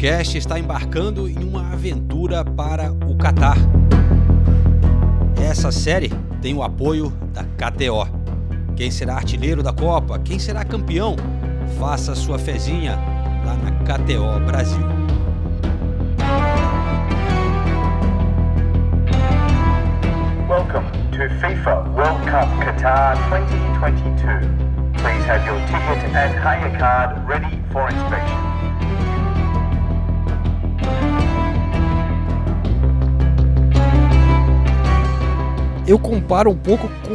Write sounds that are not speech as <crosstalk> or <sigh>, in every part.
podcast está embarcando em uma aventura para o Catar. Essa série tem o apoio da KTO. Quem será artilheiro da Copa? Quem será campeão? Faça sua fezinha lá na KTO Brasil. Welcome to FIFA World Cup Qatar 2022. Please have your ticket and hire card ready for inspection. Eu comparo um pouco com,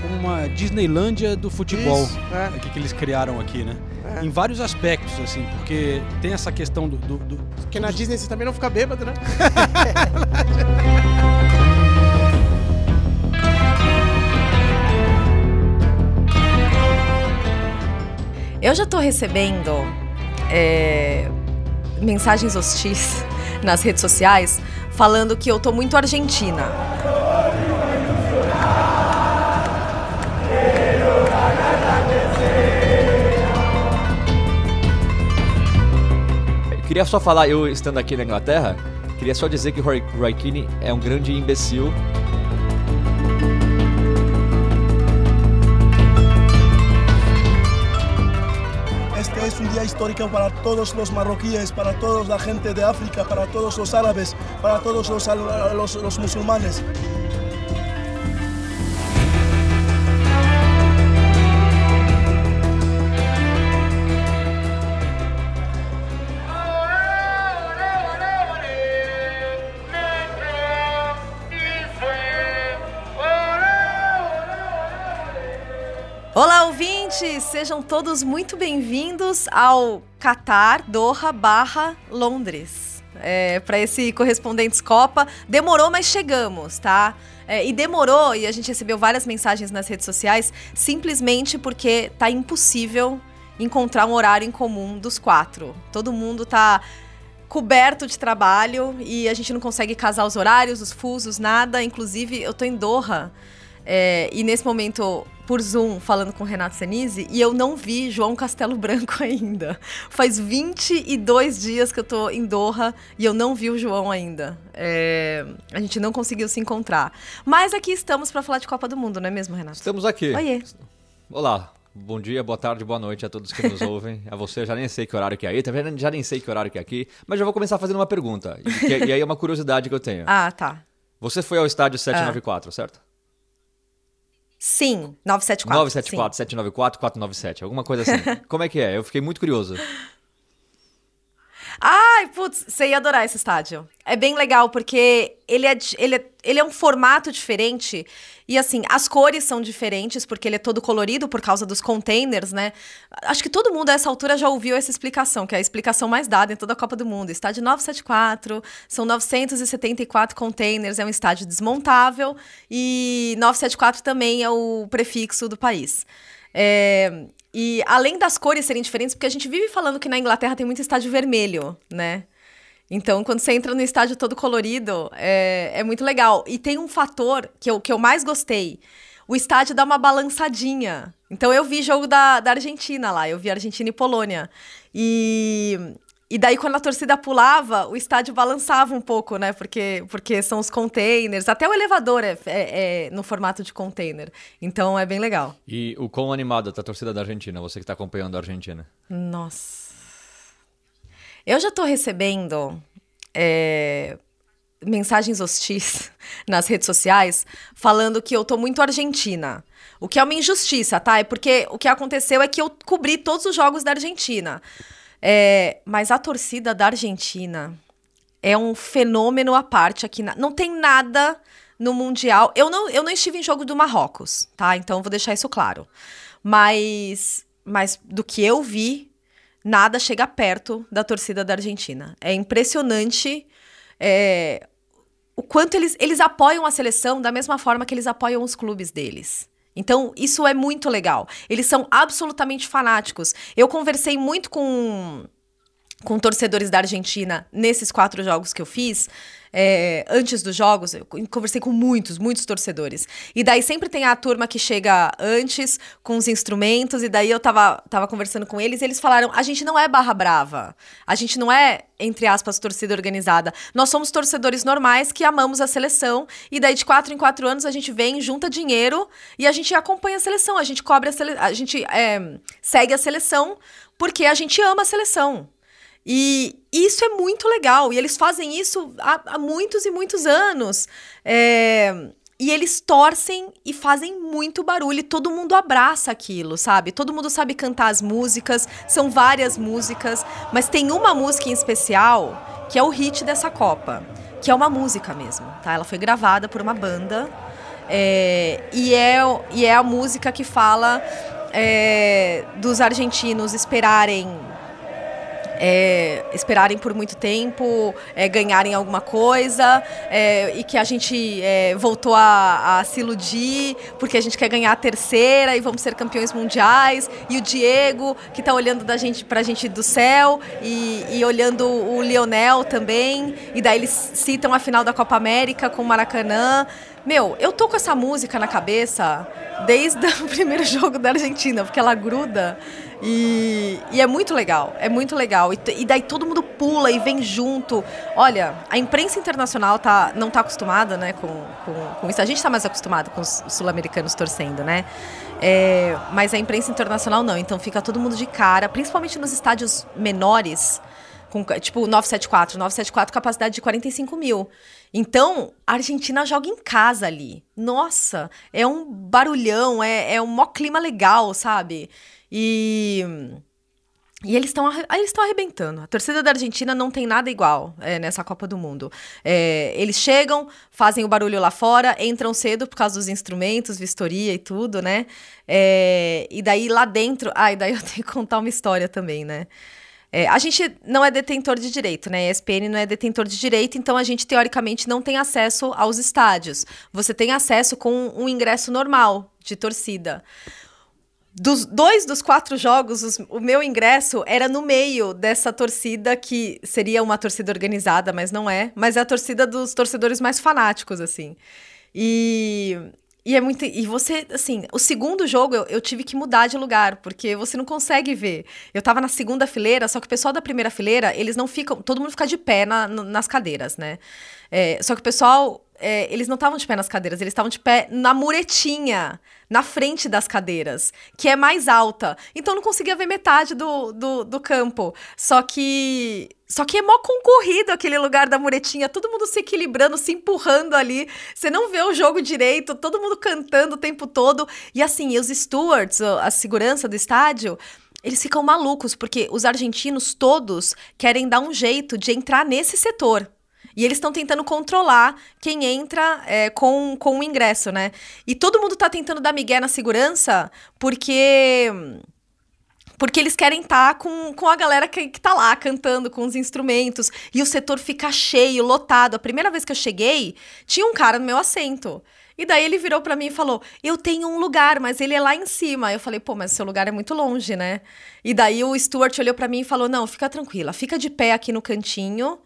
com uma Disneylândia do futebol Isso, é. que, que eles criaram aqui, né? É. Em vários aspectos, assim, porque tem essa questão do- do- do, Porque na Disney você também não fica bêbado, né? <laughs> Eu já tô recebendo é, mensagens hostis <laughs> nas redes sociais falando que eu tô muito argentina. Queria só falar, eu estando aqui na Inglaterra, queria só dizer que o Roy, Roy Keane é um grande imbecil. Este es un día histórico para todos los marroquíes, para toda la gente de África, para todos los árabes, para todos los, los-. Olá, ouvintes! Sejam todos muito bem-vindos ao Qatar Doha barra Londres. É, para esse Correspondentes Copa. Demorou, mas chegamos, tá? É, e demorou, e a gente recebeu várias mensagens nas redes sociais, simplesmente porque tá impossível encontrar um horário em comum dos quatro. Todo mundo tá coberto de trabalho e a gente não consegue casar os horários, os fusos, nada. Inclusive, eu tô em Doha é, e nesse momento, por Zoom, falando com o Renato Senise, e eu não vi João Castelo Branco <laughs> ainda. Faz 22 dias que eu tô em Doha e eu não vi o João ainda. É, a gente não conseguiu se encontrar. Mas aqui estamos para falar de Copa do Mundo, não é mesmo, Renato? Estamos aqui. Oiê. Olá, bom dia, boa tarde, boa noite a todos que nos ouvem. A você, eu já nem sei que horário que é aí, tá vendo? Já nem sei que horário que é aqui, mas já vou começar fazendo uma pergunta. E, que- e aí é uma curiosidade que eu tenho. Ah, tá. Você foi ao estádio 794, certo? Sim, 974. 974, 794, 497, alguma coisa assim. <laughs> Como é que é? Eu fiquei muito curioso. Ai, putz, você ia adorar esse estádio. É bem legal, porque ele é, ele, é, ele é um formato diferente. E assim, as cores são diferentes, porque ele é todo colorido por causa dos containers, né? Acho que todo mundo a essa altura já ouviu essa explicação, que é a explicação mais dada em toda a Copa do Mundo. Estádio 974, são 974 containers, é um estádio desmontável. E 974 também é o prefixo do país. É, e além das cores serem diferentes, porque a gente vive falando que na Inglaterra tem muito estádio vermelho, né? Então, quando você entra no estádio todo colorido, é, é muito legal. E tem um fator que eu, que eu mais gostei. O estádio dá uma balançadinha. Então, eu vi jogo da, da Argentina lá. Eu vi Argentina e Polônia. E, e daí, quando a torcida pulava, o estádio balançava um pouco, né? Porque, porque são os containers. Até o elevador é, é- é no formato de container. Então, é bem legal. E o quão animada tá a torcida da Argentina, você que tá acompanhando a Argentina? Nossa. Eu já tô recebendo é, mensagens hostis <laughs> nas redes sociais falando que eu tô muito argentina. O que é uma injustiça, tá? É porque o que aconteceu é que eu cobri todos os jogos da Argentina. É, mas a torcida da Argentina é um fenômeno à parte aqui. Na... Não tem nada no Mundial. Eu não, eu não estive em jogo do Marrocos, tá? Então vou deixar isso claro. Mas, mas do que eu vi, nada chega perto da torcida da Argentina. É impressionante é, o quanto eles, eles apoiam a seleção da mesma forma que eles apoiam os clubes deles. Então, isso é muito legal. Eles são absolutamente fanáticos. Eu conversei muito com com torcedores da Argentina nesses quatro jogos que eu fiz, é, antes dos jogos, eu conversei com muitos, muitos torcedores. E daí sempre tem a turma que chega antes com os instrumentos, e daí eu tava, tava conversando com eles, e eles falaram: a gente não é barra brava, a gente não é, entre aspas, torcida organizada. Nós somos torcedores normais que amamos a seleção, e daí de quatro em quatro anos a gente vem, junta dinheiro e a gente acompanha a seleção, a gente cobre a seleção, a gente é, segue a seleção porque a gente ama a seleção. E isso é muito legal. E eles fazem isso há, há muitos e muitos anos. É, e eles torcem e fazem muito barulho. E todo mundo abraça aquilo, sabe? Todo mundo sabe cantar as músicas. São várias músicas. Mas tem uma música em especial que é o hit dessa Copa. Que é uma música mesmo, tá? Ela foi gravada por uma banda. É, e, é, e é a música que fala é, dos argentinos esperarem é, esperarem por muito tempo, é, ganharem alguma coisa, é, e que a gente é, voltou a, a, se iludir porque a gente quer ganhar a terceira e vamos ser campeões mundiais. E o Diego, que está olhando da gente, pra gente do céu, e, e, olhando o Lionel também, e daí eles citam a final da Copa América com o Maracanã. Meu, eu tô com essa música na cabeça desde <laughs> o primeiro jogo da Argentina, porque ela gruda. E, e, é muito legal, é muito legal. E, e, daí todo mundo pula e vem junto. Olha, a imprensa internacional tá, não está acostumada né, com, com, com, isso. A gente está mais acostumado com os sul-americanos torcendo, né? É, mas a imprensa internacional não. Então fica todo mundo de cara, principalmente nos estádios menores, com, tipo 974. 974, capacidade de 45 mil. Então, a Argentina joga em casa ali. Nossa, é um barulhão, é, é um mó clima legal, sabe? E. E eles estão eles estão arrebentando. A torcida da Argentina não tem nada igual é, nessa Copa do Mundo. É, eles chegam, fazem o barulho lá fora, entram cedo por causa dos instrumentos, vistoria e tudo, né? É, e daí lá dentro. <laughs> Ah, e daí eu tenho que contar uma história também, né? É, a gente não é detentor de direito, né? A ESPN não é detentor de direito, então a gente teoricamente não tem acesso aos estádios. Você tem acesso com um ingresso normal de torcida. Dos dois dos quatro jogos, os, o meu ingresso era no meio dessa torcida que seria uma torcida organizada, mas não é. Mas é a torcida dos torcedores mais fanáticos, assim. E, e é muito. E você, assim, o segundo jogo eu, eu, tive que mudar de lugar, porque você não consegue ver. Eu tava na segunda fileira, só que o pessoal da primeira fileira, eles não ficam. Todo mundo fica de pé na, nas cadeiras, né? É, só que o pessoal é, eles não estavam de pé nas cadeiras, eles estavam de pé na muretinha, na frente das cadeiras, que é mais alta. Então não conseguia ver metade do, do, do campo. Só que. Só que é mó concorrido aquele lugar da muretinha, todo mundo se equilibrando, se empurrando ali. Você não vê o jogo direito, todo mundo cantando o tempo todo. E assim, os stewards, a segurança do estádio, eles ficam malucos, porque os argentinos todos querem dar um jeito de entrar nesse setor. E eles estão tentando controlar quem entra é, com, com o ingresso, né? E todo mundo tá tentando dar migué na segurança porque. Porque eles querem estar tá com, com a galera que, que tá lá cantando com os instrumentos. E o setor fica cheio, lotado. A primeira vez que eu cheguei, tinha um cara no meu assento. E daí ele virou para mim e falou: Eu tenho um lugar, mas ele é lá em cima. Eu falei: Pô, mas seu lugar é muito longe, né? E daí o Stuart olhou para mim e falou: Não, fica tranquila, fica de pé aqui no cantinho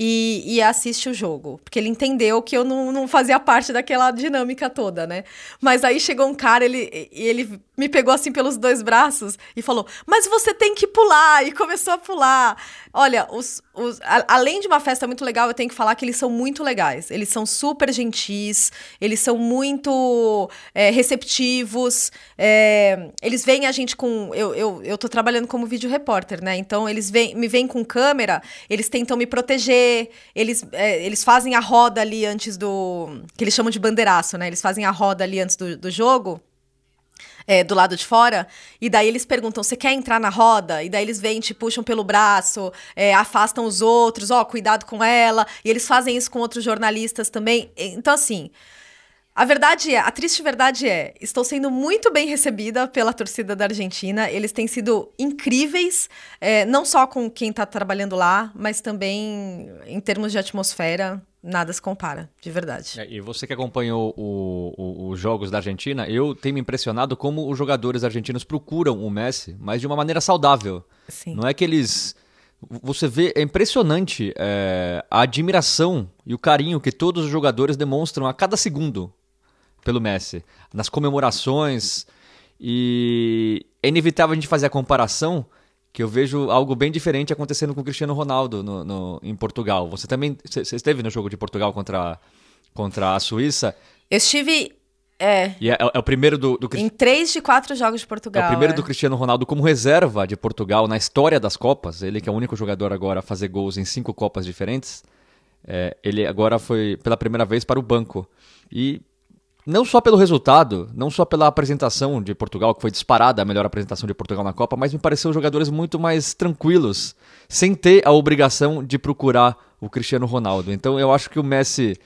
e, e, assiste o jogo. Porque ele entendeu que eu não, não fazia parte daquela dinâmica toda, né? Mas aí chegou um cara, ele, ele me pegou assim pelos dois braços e falou: Mas você tem que pular! E começou a pular. Olha, os, os, a, além de uma festa muito legal, eu tenho que falar que eles são muito legais. Eles são super gentis, eles são muito é, receptivos. É, eles veem a gente com. Eu, eu, eu tô trabalhando como vídeo repórter, né? Então eles vêm, me veem com câmera, eles tentam me proteger, eles, é, eles fazem a roda ali antes do. que eles chamam de bandeiraço, né? Eles fazem a roda ali antes do, do jogo é, do lado de fora, e daí eles perguntam: você quer entrar na roda? E daí eles vêm, te puxam pelo braço, é, afastam os outros, ó, oh, cuidado com ela. E eles fazem isso com outros jornalistas também. Então, assim. A verdade é, a triste verdade é, estou sendo muito bem recebida pela torcida da Argentina. Eles têm sido incríveis, é, não só com quem está trabalhando lá, mas também em termos de atmosfera nada se compara, de verdade. É, e você que acompanhou os jogos da Argentina, eu tenho me impressionado como os jogadores argentinos procuram o Messi, mas de uma maneira saudável. Sim. Não é que eles você vê, é impressionante é, a admiração e o carinho que todos os jogadores demonstram a cada segundo pelo Messi. Nas comemorações. E é inevitável a gente fazer a comparação que eu vejo algo bem diferente acontecendo com o Cristiano Ronaldo no, no em Portugal. Você também você esteve no jogo de Portugal contra, contra a Suíça? Eu estive é. E é, é o primeiro do, do Em três de quatro jogos de Portugal. É o primeiro é. do Cristiano Ronaldo como reserva de Portugal na história das Copas. Ele que é o único jogador agora a fazer gols em cinco Copas diferentes. É, ele agora foi pela primeira vez para o banco. E não só pelo resultado, não só pela apresentação de Portugal, que foi disparada a melhor apresentação de Portugal na Copa, mas me pareceu jogadores muito mais tranquilos, sem ter a obrigação de procurar o Cristiano Ronaldo. Então eu acho que o Messi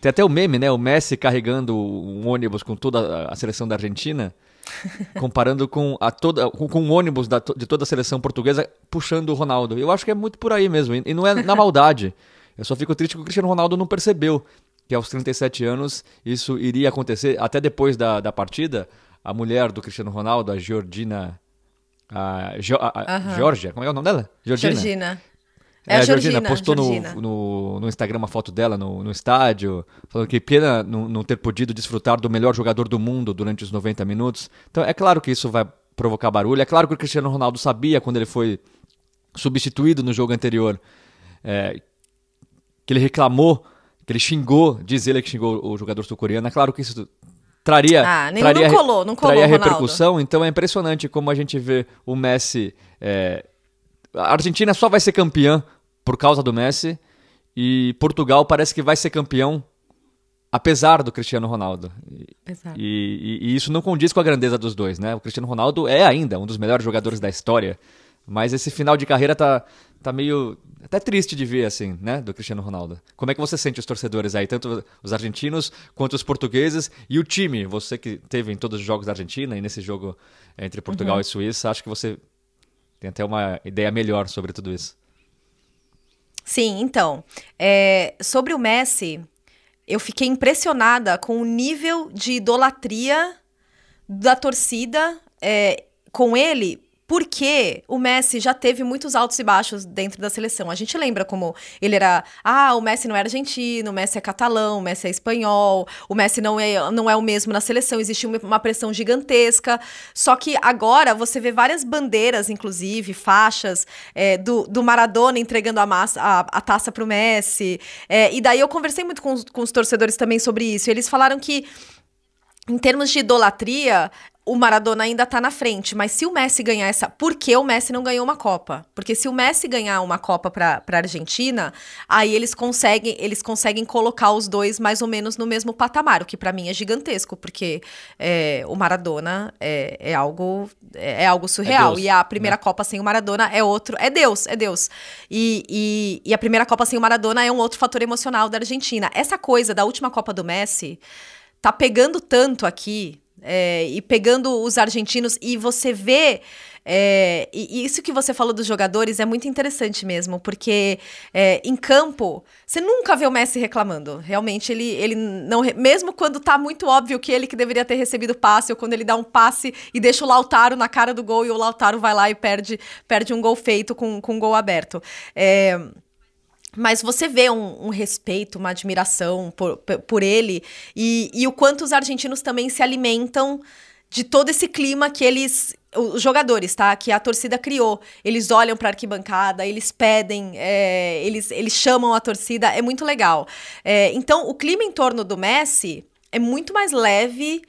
tem até o meme, né? O Messi carregando um ônibus com toda a seleção da Argentina, <laughs> comparando com, a toda, com, o ônibus da, de toda a seleção portuguesa puxando o Ronaldo. Eu acho que é muito por aí mesmo. E não é na maldade. Eu só fico triste que o Cristiano Ronaldo não percebeu que aos 37 anos isso iria acontecer. Até depois da, da partida, a mulher do Cristiano Ronaldo, a Georgina. A, jo, a, Georgia, como é o nome dela? Georgina. Georgina. É, a Georgina, postou Georgina. No, no, no, Instagram uma foto dela no, no estádio, falando que pena não, não, ter podido desfrutar do melhor jogador do mundo durante os 90 minutos. Então é claro que isso vai provocar barulho. É claro que o Cristiano Ronaldo sabia quando ele foi substituído no jogo anterior, é, que ele reclamou, que ele xingou, diz ele que xingou o jogador sul-coreano. É claro que isso traria, ah, traria, não colou, não colou, traria repercussão. Então é impressionante como a gente vê o Messi. É, a Argentina só vai ser campeã por causa do Messi e Portugal parece que vai ser campeão apesar do Cristiano Ronaldo. Exato. E, e, e, isso não condiz com a grandeza dos dois, né? O Cristiano Ronaldo é ainda um dos melhores jogadores da história, mas esse final de carreira tá, tá meio até triste de ver assim, né, do Cristiano Ronaldo. Como é que você sente os torcedores aí, tanto os argentinos quanto os portugueses e o time? Você que teve em todos os jogos da Argentina e nesse jogo entre Portugal uhum. e Suíça, acho que você tem até uma ideia melhor sobre tudo isso. Sim, então, é, sobre o Messi, eu fiquei impressionada com o nível de idolatria da torcida é, com ele, porque o Messi já teve muitos altos e baixos dentro da seleção. A gente lembra como ele era, ah, o Messi não é argentino, o Messi é catalão, o Messi é espanhol, o Messi não é, não é o mesmo na seleção, existe uma pressão gigantesca. Só que agora você vê várias bandeiras, inclusive, faixas é, do, do Maradona entregando a, massa, a, a taça pro Messi. É, e daí eu conversei muito com com os torcedores também sobre isso. Eles falaram que em termos de idolatria, o Maradona ainda tá na frente, mas se o Messi ganhar essa. Por que o Messi não ganhou uma Copa? Porque se o Messi ganhar uma Copa pra, pra Argentina, aí eles conseguem, eles conseguem colocar os dois mais ou menos no mesmo patamar, o que para mim é gigantesco, porque é, o Maradona é, é algo é, algo surreal. É Deus, e a primeira né? Copa sem o Maradona é outro. É Deus, é Deus. E, e, e a primeira Copa sem o Maradona é um outro fator emocional da Argentina. Essa coisa da última Copa do Messi tá pegando tanto aqui é, e pegando os argentinos e você vê é, e, isso que você falou dos jogadores é muito interessante mesmo, porque é, em campo você nunca vê o Messi reclamando. Realmente ele, ele não mesmo quando tá muito óbvio que ele que deveria ter recebido passe ou quando ele dá um passe e deixa o Lautaro na cara do gol e o Lautaro vai lá e perde perde um gol feito com, com um gol aberto. É, mas você vê um, um, respeito, uma admiração por, por ele e, e o quanto os argentinos também se alimentam de todo esse clima que eles os jogadores, tá? Que a torcida criou. Eles olham para a arquibancada, eles pedem, é, eles, eles chamam a torcida, é muito legal. É, então, o clima em torno do Messi é muito mais leve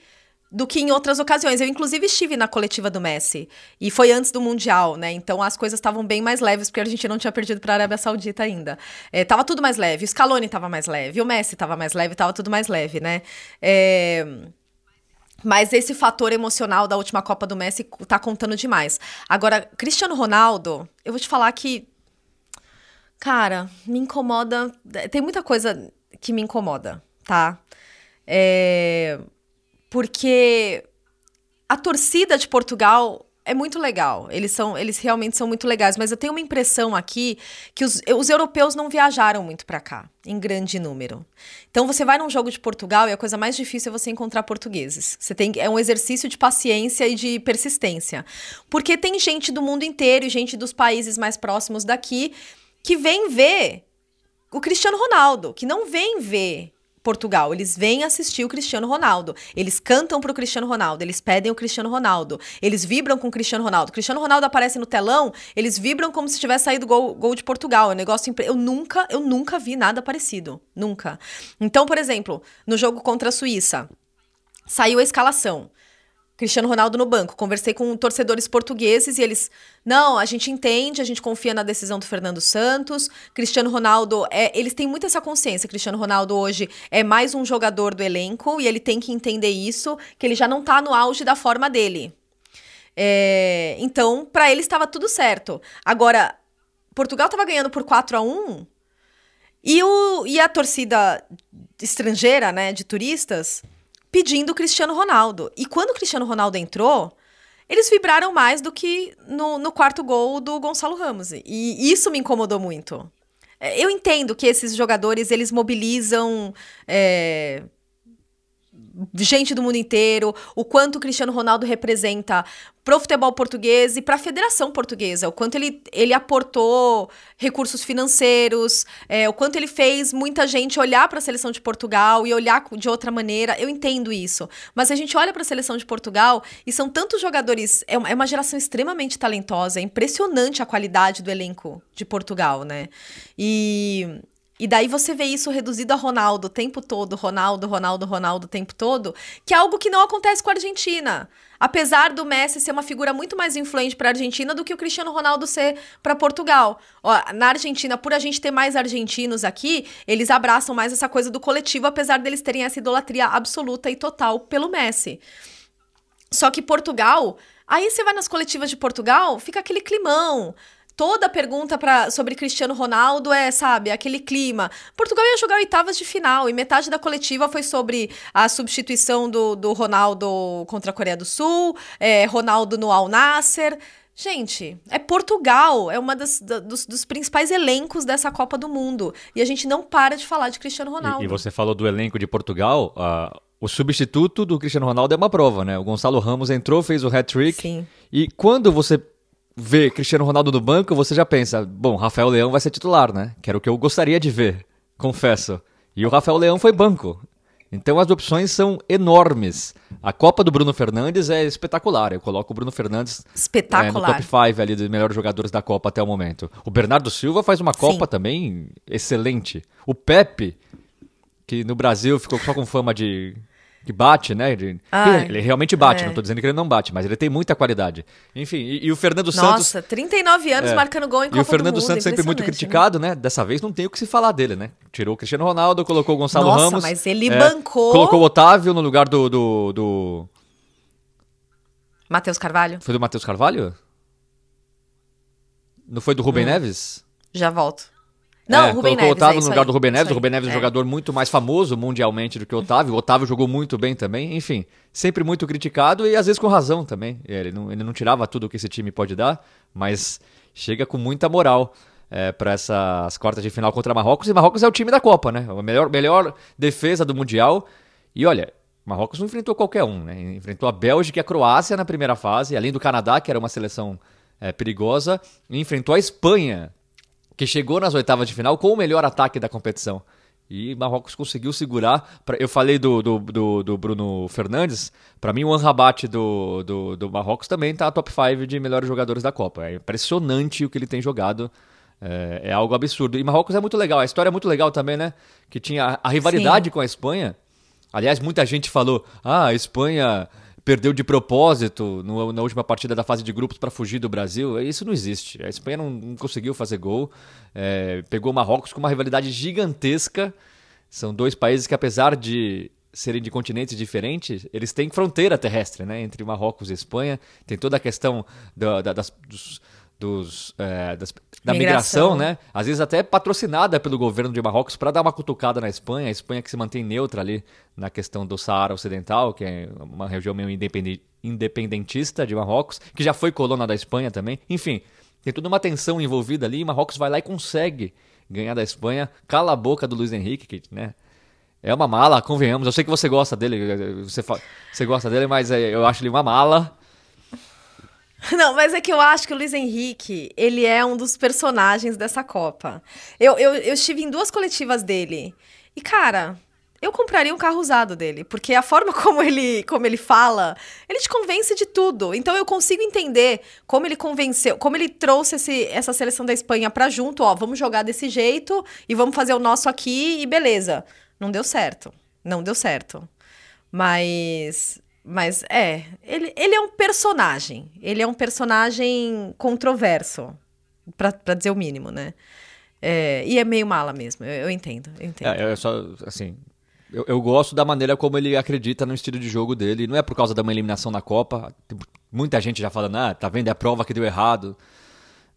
do que em outras ocasiões. Eu, inclusive, estive na coletiva do Messi. E foi antes do Mundial, né? Então as coisas estavam bem mais leves, porque a gente não tinha perdido para a Arábia Saudita ainda. É, tava tudo mais leve. O Scaloni tava mais leve, o Messi tava mais leve, tava tudo mais leve, né? É... Mas esse fator emocional da última Copa do Messi tá contando demais. Agora, Cristiano Ronaldo, eu vou te falar que. Cara, me incomoda. Tem muita coisa que me incomoda, tá? É porque a torcida de Portugal é muito legal. Eles são, eles realmente são muito legais. Mas eu tenho uma impressão aqui que os, os europeus não viajaram muito para cá, em grande número. Então você vai num jogo de Portugal e a coisa mais difícil é você encontrar portugueses. Você tem é um exercício de paciência e de persistência, porque tem gente do mundo inteiro e gente dos países mais próximos daqui que vem ver o Cristiano Ronaldo, que não vem ver Portugal. Eles vêm assistir o Cristiano Ronaldo. Eles cantam pro Cristiano Ronaldo, eles pedem o Cristiano Ronaldo, eles vibram com o Cristiano Ronaldo. Cristiano Ronaldo aparece no telão, eles vibram como se tivesse saído gol, gol de Portugal. É um negócio impre... eu nunca, eu nunca vi nada parecido, nunca. Então, por exemplo, no jogo contra a Suíça, saiu a escalação. Cristiano Ronaldo no banco. Conversei com torcedores portugueses e eles, não, a gente entende, a gente confia na decisão do Fernando Santos. Cristiano Ronaldo, é, eles têm muito essa consciência. Cristiano Ronaldo hoje é mais um jogador do elenco e ele tem que entender isso, que ele já não tá no auge da forma dele. É, então, para ele estava tudo certo. Agora, Portugal estava ganhando por 4 a 1 e, o, e a torcida estrangeira, né, de turistas, pedindo o Cristiano Ronaldo. E quando o Cristiano Ronaldo entrou, eles vibraram mais do que no, no quarto gol do Gonçalo Ramos. E isso me incomodou muito. É, eu entendo que esses jogadores, eles mobilizam... É, gente do mundo inteiro, o quanto o Cristiano Ronaldo representa pro futebol português e para a Federação Portuguesa, o quanto ele, ele aportou recursos financeiros, é, o quanto ele fez muita gente olhar para a seleção de Portugal e olhar de outra maneira. Eu entendo isso, mas a gente olha para a seleção de Portugal e são tantos jogadores, é uma, é uma geração extremamente talentosa, é impressionante a qualidade do elenco de Portugal, né? E e daí você vê isso reduzido a Ronaldo o tempo todo, Ronaldo, Ronaldo, Ronaldo o tempo todo, que é algo que não acontece com a Argentina. Apesar do Messi ser uma figura muito mais influente para a Argentina do que o Cristiano Ronaldo ser para Portugal. Ó, na Argentina, por a gente ter mais argentinos aqui, eles abraçam mais essa coisa do coletivo, apesar deles terem essa idolatria absoluta e total pelo Messi. Só que Portugal, aí você vai nas coletivas de Portugal, fica aquele climão toda pergunta pra, sobre Cristiano Ronaldo é, sabe, aquele clima. Portugal ia jogar oitavas de final e metade da coletiva foi sobre a substituição do, do Ronaldo contra a Coreia do Sul, é, Ronaldo no Al Nasser. Gente, é Portugal, é uma das, da, dos, dos, principais elencos dessa Copa do Mundo. E a gente não para de falar de Cristiano Ronaldo. E, e você falou do elenco de Portugal. Uh, o substituto do Cristiano Ronaldo é uma prova, né? O Gonçalo Ramos entrou, fez o hat-trick. Sim. E quando você vê Cristiano Ronaldo no banco, você já pensa, bom, Rafael Leão vai ser titular, né? Que era o que eu gostaria de ver, confesso. E o Rafael Leão foi banco. Então as opções são enormes. A Copa do Bruno Fernandes é espetacular. Eu coloco o Bruno Fernandes. É, no top 5 ali dos melhores jogadores da Copa até o momento. O Bernardo Silva faz uma Copa Sim. também excelente. O Pepe, que no Brasil ficou só com fama de que bate, né? Ele, ele realmente bate, é. não tô dizendo que ele não bate, mas ele tem muita qualidade. Enfim, e, e o Fernando Santos. Nossa, 39 anos é, marcando gol em Copa E o Fernando mundo, Santos sempre muito criticado, né? né? Dessa vez não tem o que se falar dele, né? Tirou o Cristiano Ronaldo, colocou o Gonçalo Nossa, Ramos. mas ele é, bancou. Colocou o Otávio no lugar do. do, do... Matheus Carvalho. Foi do Matheus Carvalho? Não foi do Rubem hum. Neves? Já volto. Não, é, o Rubem Neves. Otávio é no lugar aí, do Rubem Neves. O Rubem Neves é um jogador muito mais famoso mundialmente do que o Otávio. O Otávio jogou muito bem também. Enfim, sempre muito criticado e às vezes com razão também. Ele não, ele não tirava tudo que esse time pode dar, mas chega com muita moral. É, para essas quartas de final contra Marrocos. E Marrocos é o time da Copa, né? A melhor, melhor defesa do Mundial. E olha, Marrocos não enfrentou qualquer um, né? Enfrentou a Bélgica e a Croácia na primeira fase, além do Canadá, que era uma seleção é, perigosa, e enfrentou a Espanha, que chegou nas oitavas de final com o melhor ataque da competição. E Marrocos conseguiu segurar. Eu falei do, do, do, do Bruno Fernandes. Para mim, o Anrabat do, do, do Marrocos também está top 5 de melhores jogadores da Copa. É impressionante o que ele tem jogado. É, é, algo absurdo. E Marrocos é muito legal. A história é muito legal também, né? Que tinha a, rivalidade Sim. com a Espanha. Aliás, muita gente falou: ah, a Espanha perdeu de propósito no, na última partida da fase de grupos para fugir do Brasil. Isso não existe. A Espanha não, não conseguiu fazer gol. É, pegou Marrocos com uma rivalidade gigantesca. São dois países que, apesar de serem de continentes diferentes, eles têm fronteira terrestre né, entre Marrocos e Espanha. Tem toda a questão da, da, das, dos, dos, é, das- da Migração. migração, né? Às vezes até patrocinada pelo governo de Marrocos para dar uma cutucada na Espanha. A Espanha que se mantém neutra ali na questão do Saara Ocidental, que é uma região meio independentista de Marrocos, que já foi colônia da Espanha também. Enfim, tem toda uma tensão envolvida ali e Marrocos vai lá e consegue ganhar da Espanha. Cala a boca do Luiz Henrique, que, né? É uma mala, convenhamos. Eu sei que você gosta dele, você, você gosta dele, mas é, eu acho ele uma mala. <laughs> Não, mas é que eu acho que o Luiz Henrique, ele é um dos personagens dessa Copa. Eu, eu, eu estive em duas coletivas dele. E, cara, eu compraria um carro usado dele. Porque a forma <laughs> como ele, como ele fala, ele te convence de tudo. Então eu consigo entender como ele convenceu, como ele trouxe esse, essa seleção da Espanha pra junto. Ó, vamos jogar desse jeito e vamos fazer o nosso aqui e beleza. Não deu certo. Não deu certo. Mas. Mas é, ele, ele é um personagem. Ele é um personagem controverso, pra dizer o mínimo, né? É, e é meio mala mesmo, eu, eu entendo, eu entendo. É, é só, assim, eu, eu gosto da maneira como ele acredita no estilo de jogo dele. Não é por causa de uma eliminação na Copa. Muita gente já falando, ah, tá vendo, é a prova que deu errado.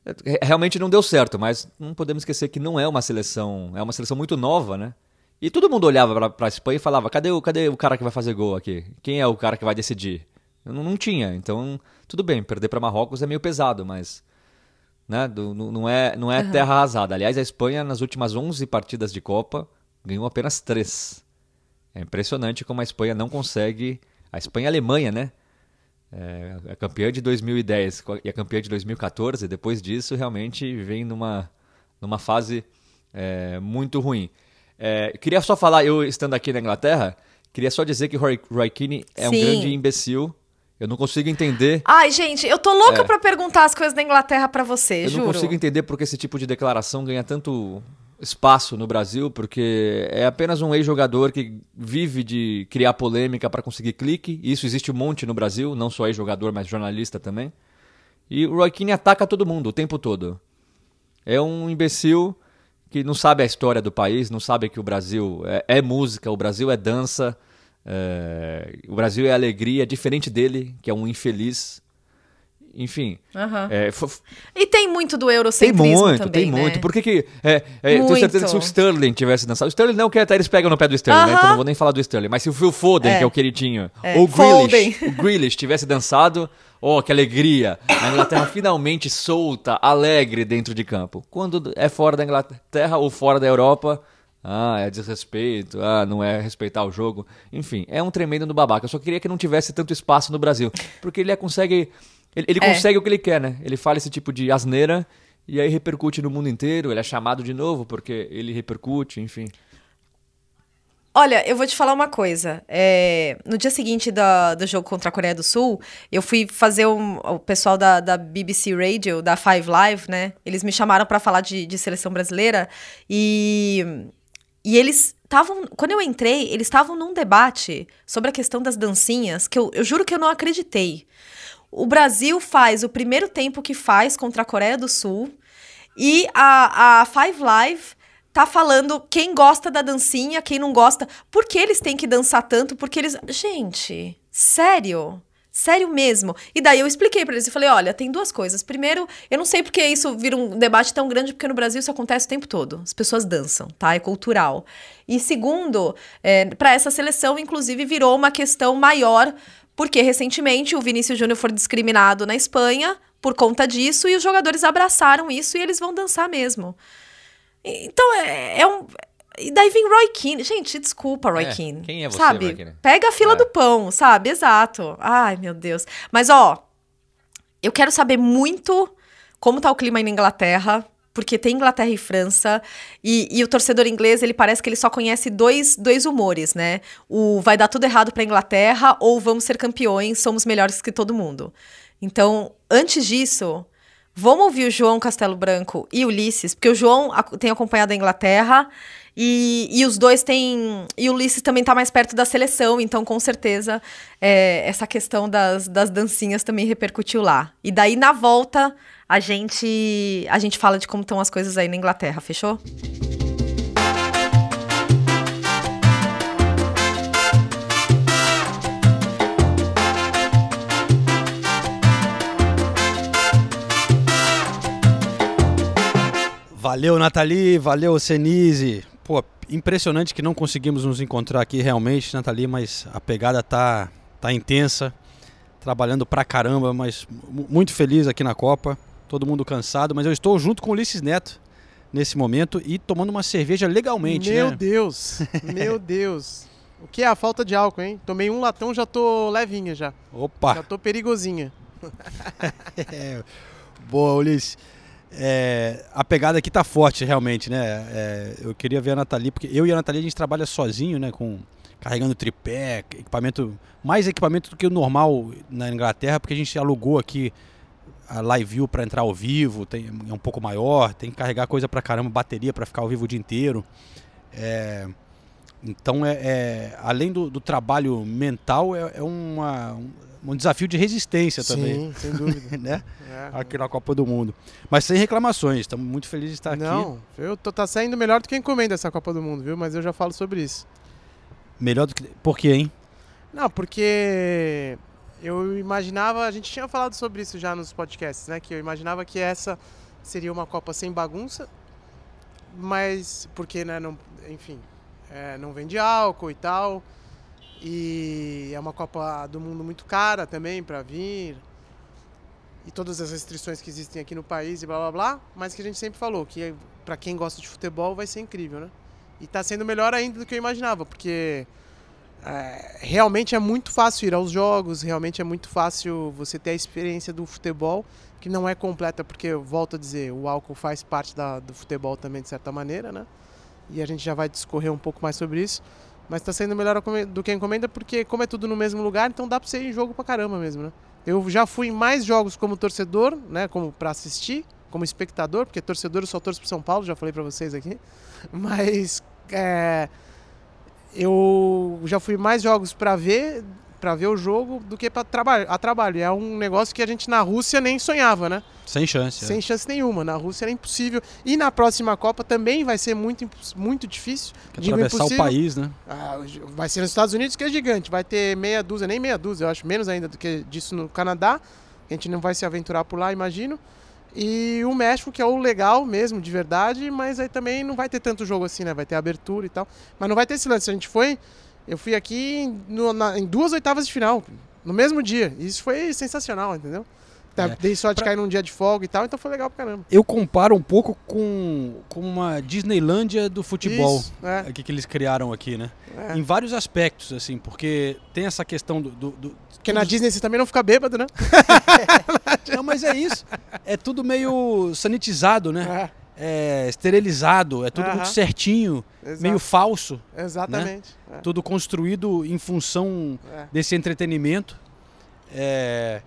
É, Realmente não deu certo, mas não podemos esquecer que não é uma seleção, é uma seleção muito nova, né? E todo mundo olhava pra, pra Espanha e falava, cadê o, cadê o cara que vai fazer gol aqui? Quem é o cara que vai decidir? Não, não tinha, então tudo bem, perder pra Marrocos é meio pesado, mas né? do- não é, não é terra arrasada. Aliás, a Espanha, nas últimas 11 partidas de Copa, ganhou apenas 3. É impressionante como a Espanha não consegue. A Espanha e a Alemanha, né? É, a campeã de 2010 e a campeã de 2014, depois disso, realmente vem numa, numa fase é, muito ruim. É, queria só falar, eu estando aqui na Inglaterra, queria só dizer que Roy, Roy Keane é um Sim. grande imbecil. Eu não consigo entender Ai, gente, eu tô louca É. pra perguntar as coisas da Inglaterra pra você, Eu juro. não consigo entender porque esse tipo de declaração ganha tanto espaço no Brasil, porque é apenas um ex-jogador que vive de criar polêmica para conseguir clique. Isso existe um monte no Brasil, não só ex-jogador, mas jornalista também. E o Roy Keane ataca todo mundo o tempo todo. É um imbecil que não sabe a história do país, não sabe que o Brasil é, é música, o Brasil é dança, é, o Brasil é alegria, diferente dele, que é um infeliz. Enfim, Aham. é, E tem muito do tem eurocentrismo muito, também, tem muito. né? Por que que... É, é, eu tenho Muito. certeza que se o Sterling tivesse dançado... O Sterling não, que até eles pegam no pé do Sterling, né? Aham. Então não vou nem falar do Sterling. Mas se o Phil Foden, É. que é o queridinho, É, ou o Grealish, o Grealish tivesse dançado... Oh, que alegria! A Inglaterra finalmente solta, alegre dentro de campo. Quando é fora da Inglaterra ou fora da Europa... Ah, é desrespeito, ah, não é respeitar o jogo. Enfim, é um tremendo no babaca. Eu só queria que não tivesse tanto espaço no Brasil. Porque ele é- consegue. Ele, ele É. consegue o que ele quer, né? Ele fala esse tipo de asneira e aí repercute no mundo inteiro. Ele é chamado de novo porque ele repercute, enfim. Olha, eu vou te falar uma coisa. É, no dia seguinte do jogo contra a Coreia do Sul, eu fui fazer um, o pessoal da, da BBC Radio, da Five Live, né? Eles me chamaram pra falar de, de seleção brasileira e, e eles estavam. Quando eu entrei, eles estavam num debate sobre a questão das dancinhas que eu, eu juro que eu não acreditei. O Brasil faz o primeiro tempo que faz contra a Coreia do Sul e a, a Five Live tá falando quem gosta da dancinha, quem não gosta. Por que eles têm que dançar tanto? Porque eles. Gente, sério? Sério mesmo. E daí eu expliquei pra eles. Eu falei: olha, tem duas coisas. Primeiro, eu não sei porque isso vira um debate tão grande, porque no Brasil isso acontece o tempo todo. As pessoas dançam, tá? É cultural. E segundo, é, para essa seleção, inclusive, virou uma questão maior, porque recentemente o Vinícius Júnior foi discriminado na Espanha por conta disso e os jogadores abraçaram isso e eles vão dançar mesmo. Então é, é um. E daí vem Roy Keane. Gente, desculpa, Roy É, Keane. quem é você, sabe? Roy Keane? Pega a fila É. do pão, sabe? Exato. Ai, meu Deus. Mas, ó, eu quero saber muito como tá o clima aí na Inglaterra. Porque tem Inglaterra e França. E, e o torcedor inglês, ele parece que ele só conhece dois, dois humores, né? O vai dar tudo errado pra Inglaterra ou vamos ser campeões, somos melhores que todo mundo. Então, antes disso, vamos ouvir o João Castelo Branco e Ulisses, porque o João tem acompanhado a Inglaterra e, e os dois têm. E o Ulisses também tá mais perto da seleção, então com certeza é, essa questão das, das dancinhas também repercutiu lá. E daí, na volta, a gente, a gente fala de como estão as coisas aí na Inglaterra, fechou? Valeu, Nathalie, valeu, Senise. Pô, impressionante que não conseguimos nos encontrar aqui realmente, Nathalie, mas a pegada tá, tá intensa. Trabalhando pra caramba, mas mu- muito feliz aqui na Copa. Todo mundo cansado, mas eu estou junto com o Ulisses Neto nesse momento e tomando uma cerveja legalmente, Meu né? Deus, <laughs> meu Deus. O que é a falta de álcool, hein? Tomei um latão, já tô levinha já. Opa! Já tô perigosinha. <laughs> É, boa, Ulisses. É, a pegada aqui tá forte, realmente, né? É, eu queria ver a Nathalie, porque eu e a Nathalie a gente trabalha sozinho, né? Com, carregando tripé, equipamento, mais equipamento do que o normal na Inglaterra, porque a gente alugou aqui a Live View para entrar ao vivo, tem, é um pouco maior, tem que carregar coisa pra caramba, bateria para ficar ao vivo o dia inteiro. É, então, é, é- além do, do trabalho mental, é, é uma, um, um desafio de resistência também Sim, sem dúvida. <laughs> né? É. Aqui na Copa do Mundo. Mas sem reclamações, estamos muito felizes de estar aqui. Não, eu tô, tá saindo melhor do que encomenda essa Copa do Mundo, viu? Mas eu já falo sobre isso. Melhor do que. Por quê, hein? Não, porque eu imaginava, a gente tinha falado sobre isso já nos podcasts, né? Que eu imaginava que essa seria uma Copa sem bagunça, mas porque, né, não, enfim, é, não vende álcool e tal, e é uma Copa do Mundo muito cara também para vir, e todas as restrições que existem aqui no país e blá blá blá, mas que a gente sempre falou que para quem gosta de futebol vai ser incrível, né? E tá sendo melhor ainda do que eu imaginava, porque é, realmente é muito fácil ir aos jogos, realmente é muito fácil você ter a experiência do futebol, que não é completa, porque, eu volto a dizer, o álcool faz parte da- do futebol também, de certa maneira, né? E a gente já vai discorrer um pouco mais sobre isso. Mas está sendo melhor do que a encomenda, porque como é tudo no mesmo lugar, então dá para ir em jogo pra caramba mesmo, né? Eu já fui em mais jogos como torcedor, né? Como para assistir, como espectador, porque torcedor eu só torço pro São Paulo, já falei para vocês aqui. <laughs> Mas é, eu já fui mais jogos para ver para ver o jogo do que para trabalho a trabalho. É um negócio que a gente na Rússia nem sonhava né? Sem chance. é. sem chance nenhuma. Na Rússia era impossível. E na próxima Copa também vai ser muito muito difícil Quer Digo atravessar o país, né? Ah, vai ser nos Estados Unidos que é gigante. Vai ter meia dúzia nem meia dúzia eu acho menos ainda do que disso no Canadá. A gente não vai se aventurar por lá imagino. E o México que é o legal mesmo de verdade mas aí também não vai ter tanto jogo assim né? Vai ter abertura e tal. Mas não vai ter esse lance. A gente foi eu fui aqui em, no- na- em duas oitavas de final, no mesmo dia. E Isso foi sensacional, entendeu? Tá, É. Dei sorte de cair num dia de folga e tal, então foi legal pra caramba. Eu comparo um pouco com, com uma Disneylândia do futebol. Isso, é, Aqui que eles criaram aqui, né? é. Em vários aspectos, assim, porque tem essa questão do. do, do- Porque na Disney você também não fica bêbado, né? <laughs> Não, mas é isso. É tudo meio sanitizado, né? É esterilizado, é tudo muito certinho, É, exato. meio falso. Exatamente. é, Tudo construído em função é. desse entretenimento. É,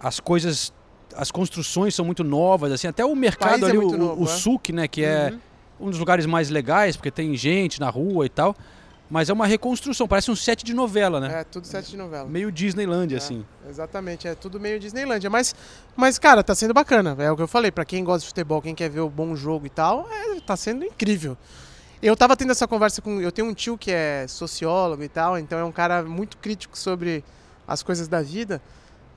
as coisas, as construções são muito novas, assim, até o mercado é ali, muito o, novo, o é. SUC, né, que é Uhum. um dos lugares mais legais, porque tem gente na rua e tal, mas é uma reconstrução, parece um set de novela, né? É, tudo sete de novela. Meio Disneylandia, É. assim. Exatamente, é tudo meio Disneylândia. Mas, mas, cara, tá sendo bacana. É o que eu falei, pra quem gosta de futebol, quem quer ver o bom jogo e tal, é, tá sendo incrível. Eu tava tendo essa conversa com. Eu tenho um tio que é sociólogo e tal, então é um cara muito crítico sobre as coisas da vida.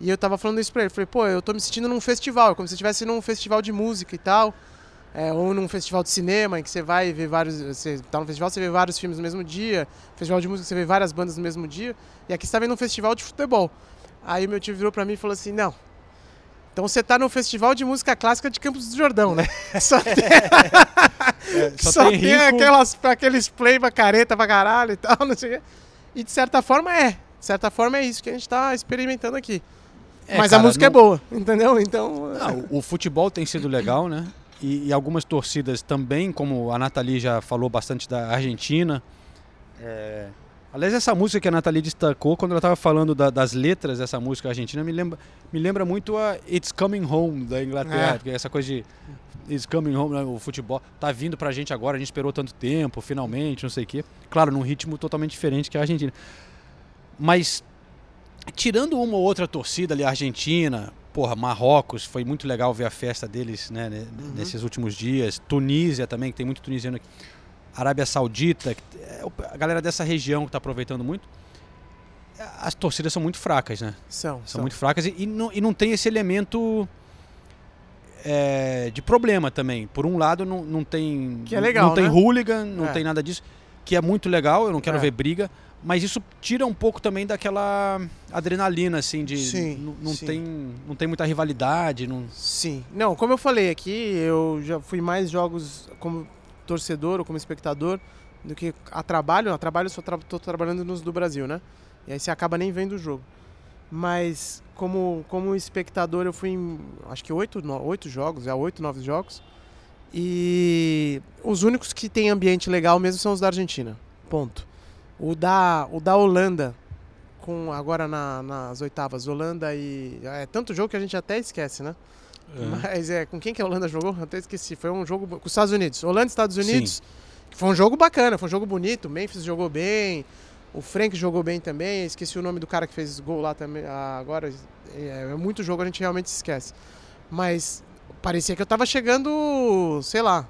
E eu tava falando isso pra ele. Falei, pô, eu tô me sentindo num festival, como se eu estivesse num festival de música e tal. É, ou num festival de cinema em que você vai ver vários. Você tá no festival, você vê vários filmes no mesmo dia. Festival de música, você vê várias bandas no mesmo dia. E aqui você tá vendo um festival de futebol. Aí meu tio virou pra mim e falou assim: não. Então você tá no festival de música clássica de Campos do Jordão, né? <laughs> Só tem, Só, só tem tem, aquelas, aqueles play pra careta pra caralho e tal, <laughs> não sei o quê. E de certa forma é. De certa forma é isso que a gente tá experimentando aqui. É, Mas cara, a música não- é boa, <laughs> entendeu? Então. Não, o futebol tem sido legal, né? E, e algumas torcidas também, como a Nathalie já falou bastante da Argentina. É, Aliás, essa música que a Nathalie destacou, quando ela estava falando da- das letras dessa música argentina, me lembra, me lembra muito a It's Coming Home da Inglaterra, É. essa coisa de It's Coming Home, né, o futebol, tá vindo pra gente agora, a gente esperou tanto tempo, finalmente, não sei o quê. Claro, num ritmo totalmente diferente que a Argentina. Mas, tirando uma ou outra torcida ali, a Argentina, porra, Marrocos, foi muito legal ver a festa deles né, ne- nesses últimos dias. Tunísia também, que tem muito tunisiano aqui. Arábia Saudita, é a galera dessa região que está aproveitando muito. As torcidas são muito fracas, né? São, São muito fracas e, e não, e não tem esse elemento é, de problema também. Por um lado, não, não tem. Que é legal, Não tem né? hooligan, não É. tem nada disso. Que é muito legal, eu não quero É. ver briga. Mas isso tira um pouco também daquela adrenalina, assim, de. Sim, não, sim. tem, não tem muita rivalidade. Não... Sim. Não, como eu falei aqui, eu já fui mais jogos como torcedor ou como espectador do que a trabalho. A trabalho eu só tra tô trabalhando nos do Brasil, né? E aí você acaba nem vendo o jogo. Mas como, como espectador eu fui em acho que oito, no- oito jogos, já oito, nove jogos. E os únicos que tem ambiente legal mesmo são os da Argentina. Ponto. O da, o da Holanda, com agora na- nas oitavas, Holanda e. É tanto jogo que a gente até esquece, né? Mas é, com quem que a Holanda jogou? Eu até esqueci. Foi um jogo com os Estados Unidos. Holanda e Estados Unidos. Que foi um jogo bacana, foi um jogo bonito. O Memphis jogou bem. O Frank jogou bem também. Esqueci o nome do cara que fez gol lá também. Ah, agora é, é muito jogo, a gente realmente se esquece. Mas parecia que eu tava chegando, sei lá,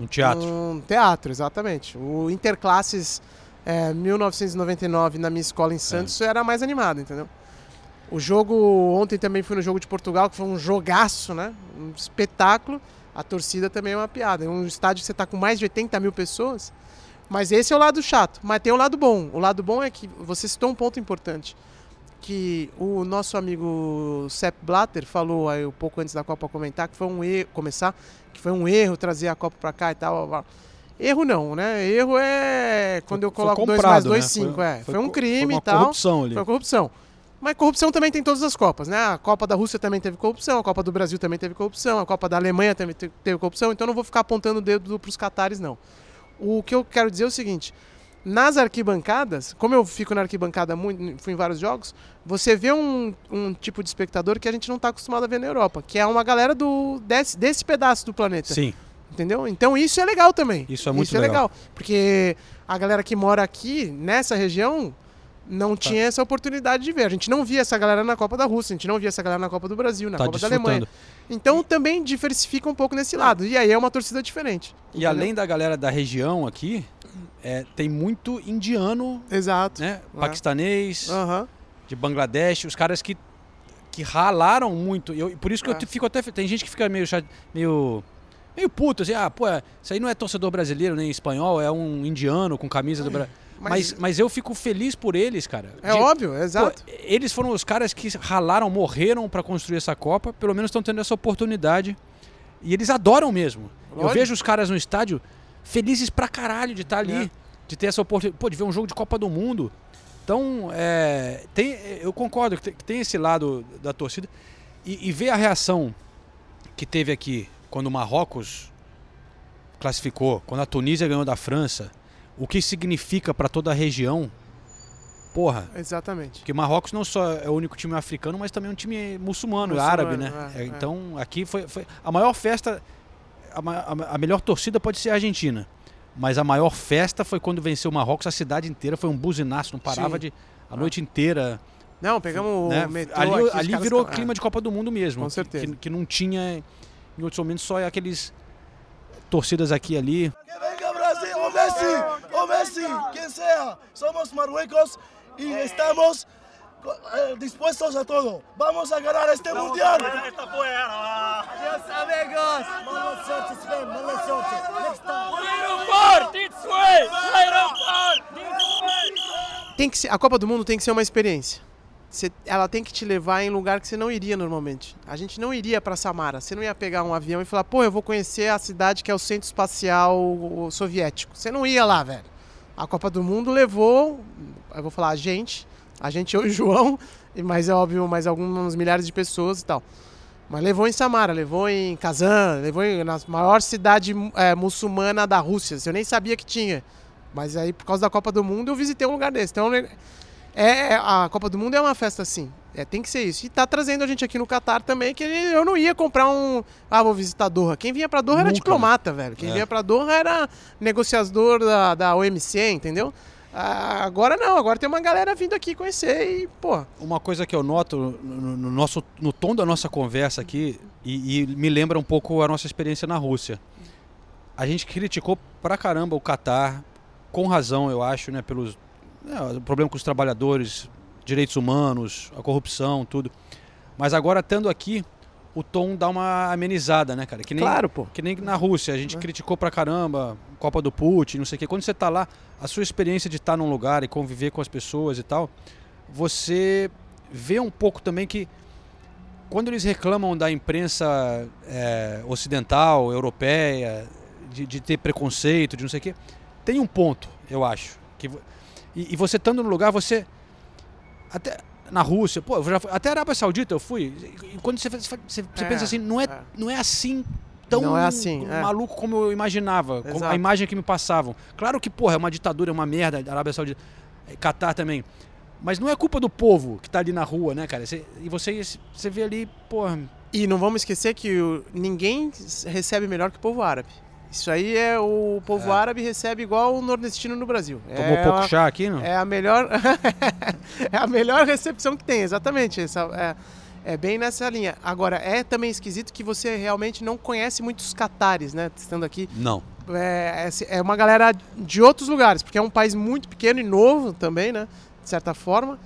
Um teatro. um teatro, exatamente. O Interclasses é, 1999 na minha escola em Santos era mais animado, entendeu? O jogo, ontem também fui no jogo de Portugal, que foi um jogaço, né? Um espetáculo. A torcida também é uma piada. É um estádio que você tá com mais de 80 mil pessoas. Mas esse é o lado chato. Mas tem o lado bom. O lado bom é que você citou um ponto importante. Que o nosso amigo Sepp Blatter falou aí um pouco antes da Copa comentar que foi um erro, começar, que foi um erro trazer a Copa pra cá e tal. blá, blá. Erro não, né? Erro é quando eu coloco 2 comprado, mais 2, né? 5. Foi- é. Foi, foi um crime foi uma e tal. corrupção ali. Foi uma corrupção. Mas corrupção também tem em todas as Copas, né? A Copa da Rússia também teve corrupção, a Copa do Brasil também teve corrupção, a Copa da Alemanha também te- teve corrupção, então não vou ficar apontando o dedo pros catares, não. O que eu quero dizer é o seguinte: nas arquibancadas, como eu fico na arquibancada muito, fui em vários jogos, você vê um, um tipo de espectador que a gente não está acostumado a ver na Europa, que é uma galera do, desse, desse pedaço do planeta. Sim. Entendeu? Então isso é legal também. Isso é muito isso é legal. legal. Porque a galera que mora aqui, nessa região, não Tá. tinha essa oportunidade de ver. A gente não via essa galera na Copa da Rússia, a gente não via essa galera na Copa do Brasil, na Tá Copa da. Alemanha. Então também diversifica um pouco nesse lado. E aí é uma torcida diferente. E entendeu? além da galera da região aqui, é, tem muito indiano, Exato. né? É. Paquistanês, Aham. de Bangladesh, os caras que, que ralaram muito. E eu- por isso que É. eu fico até. Tem gente que fica meio meio. Meio puto, assim, ah, pô, é- isso aí não é torcedor brasileiro nem espanhol, é um indiano com camisa do Brasil. Mas, mas eu fico feliz por eles, cara. É De- óbvio, Pô, exato. eles foram os caras que ralaram, morreram pra construir essa Copa, pelo menos estão tendo essa oportunidade. E eles adoram mesmo. Eu Lógico. vejo os caras no estádio felizes pra caralho de estar ali, É. de ter essa oportunidade, pô, de ver um jogo de Copa do Mundo. Então, é, tem, eu concordo que tem, que tem esse lado da torcida. E, e ver a reação que teve aqui quando o Marrocos classificou, quando a Tunísia ganhou da França, o que significa pra toda a região. Porra, Exatamente. porque Marrocos não só é o único time africano, mas também é um time muçulmano, Muçulmano, árabe, né? é, É, é. Então, aqui foi, foi a maior festa, a, a- melhor torcida pode ser a Argentina. Mas a maior festa foi quando venceu o Marrocos, a cidade inteira foi um buzinaço, não parava Sim. de a noite inteira. Não, pegamos né? o metrô ali aqui, ali virou clima de Copa do Mundo mesmo. Com certeza. Que, que não tinha em outros momentos só aqueles torcidas aqui e ali. Que venga Brasil, o Messi, o Messi, quien sea. Somos Marruecos y estamos eh, dispuestos a todo. Vamos a ganar este mundial. Adiós amigos. Mala suerte, Sven, mala suerte. Next time. tem que ser, a Copa do Mundo tem que ser uma experiência. Você- ela tem que te levar em lugar que você não iria normalmente. A gente não iria para Samara. Você não ia pegar um avião e falar, pô, eu vou conhecer a cidade que é o centro espacial soviético. Você não ia lá, velho. A Copa do Mundo levou, eu vou falar a gente, a gente eu e o João, mais é óbvio, mais alguns milhares de pessoas e tal. Mas levou em Samara, levou em Kazan, levou em, na maior cidade eh, muçulmana da Rússia. Eu nem sabia que tinha. Mas aí, por causa da Copa do Mundo, eu visitei um lugar desse. Então, é, é- a Copa do Mundo é uma festa assim. É, tem que ser isso. E tá trazendo a gente aqui no Catar também, que eu não ia comprar um. Ah, vou visitar Doha. Quem vinha pra Doha era Nunca, diplomata, velho. Quem É. vinha pra Doha era negociador da, da OMC, entendeu? Ah, agora não, agora tem uma galera vindo aqui conhecer e, pô, Uma coisa que eu noto no, no nosso, no tom da nossa conversa aqui, e, e me lembra um pouco a nossa experiência na Rússia. A gente criticou pra caramba o Catar, com razão, eu acho, né? Pelos. Né, o problema com os trabalhadores, direitos humanos, a corrupção, tudo. Mas agora, estando aqui, o tom dá uma amenizada, né, cara? Que nem, Claro, pô. Que nem na Rússia, a gente criticou pra caramba, Copa do Putin, não sei o quê. Quando você tá lá, a sua experiência de estar num lugar e conviver com as pessoas e tal, você vê um pouco também que quando eles reclamam da imprensa é, ocidental, europeia, de, de ter preconceito, de não sei o quê, tem um ponto, eu acho. Que, e, e você estando no lugar, você. Até na Rússia, pô, eu já fui- até a Arábia Saudita eu fui. E quando você, você, você É, pensa assim, não é, é. não é assim tão Não é assim, é. maluco como eu imaginava, como a imagem que me passavam. Claro que, porra, é uma ditadura, é uma merda, a Arábia Saudita, é, Catar também. Mas não é culpa do povo que tá ali na rua, né, cara? Você- e você, você vê ali, porra, E não vamos esquecer que o- ninguém recebe melhor que o povo árabe. Isso aí é o povo É. árabe recebe igual o nordestino no Brasil. tomou é pouco uma- chá aqui, não? É a melhor <laughs> é a melhor recepção que tem, exatamente. Essa, é, é bem nessa linha. Agora, é também esquisito que você realmente não conhece muitos catares, né? Estando aqui. Não. É, é- é uma galera de outros lugares, porque é um país muito pequeno e novo também, né? De certa forma.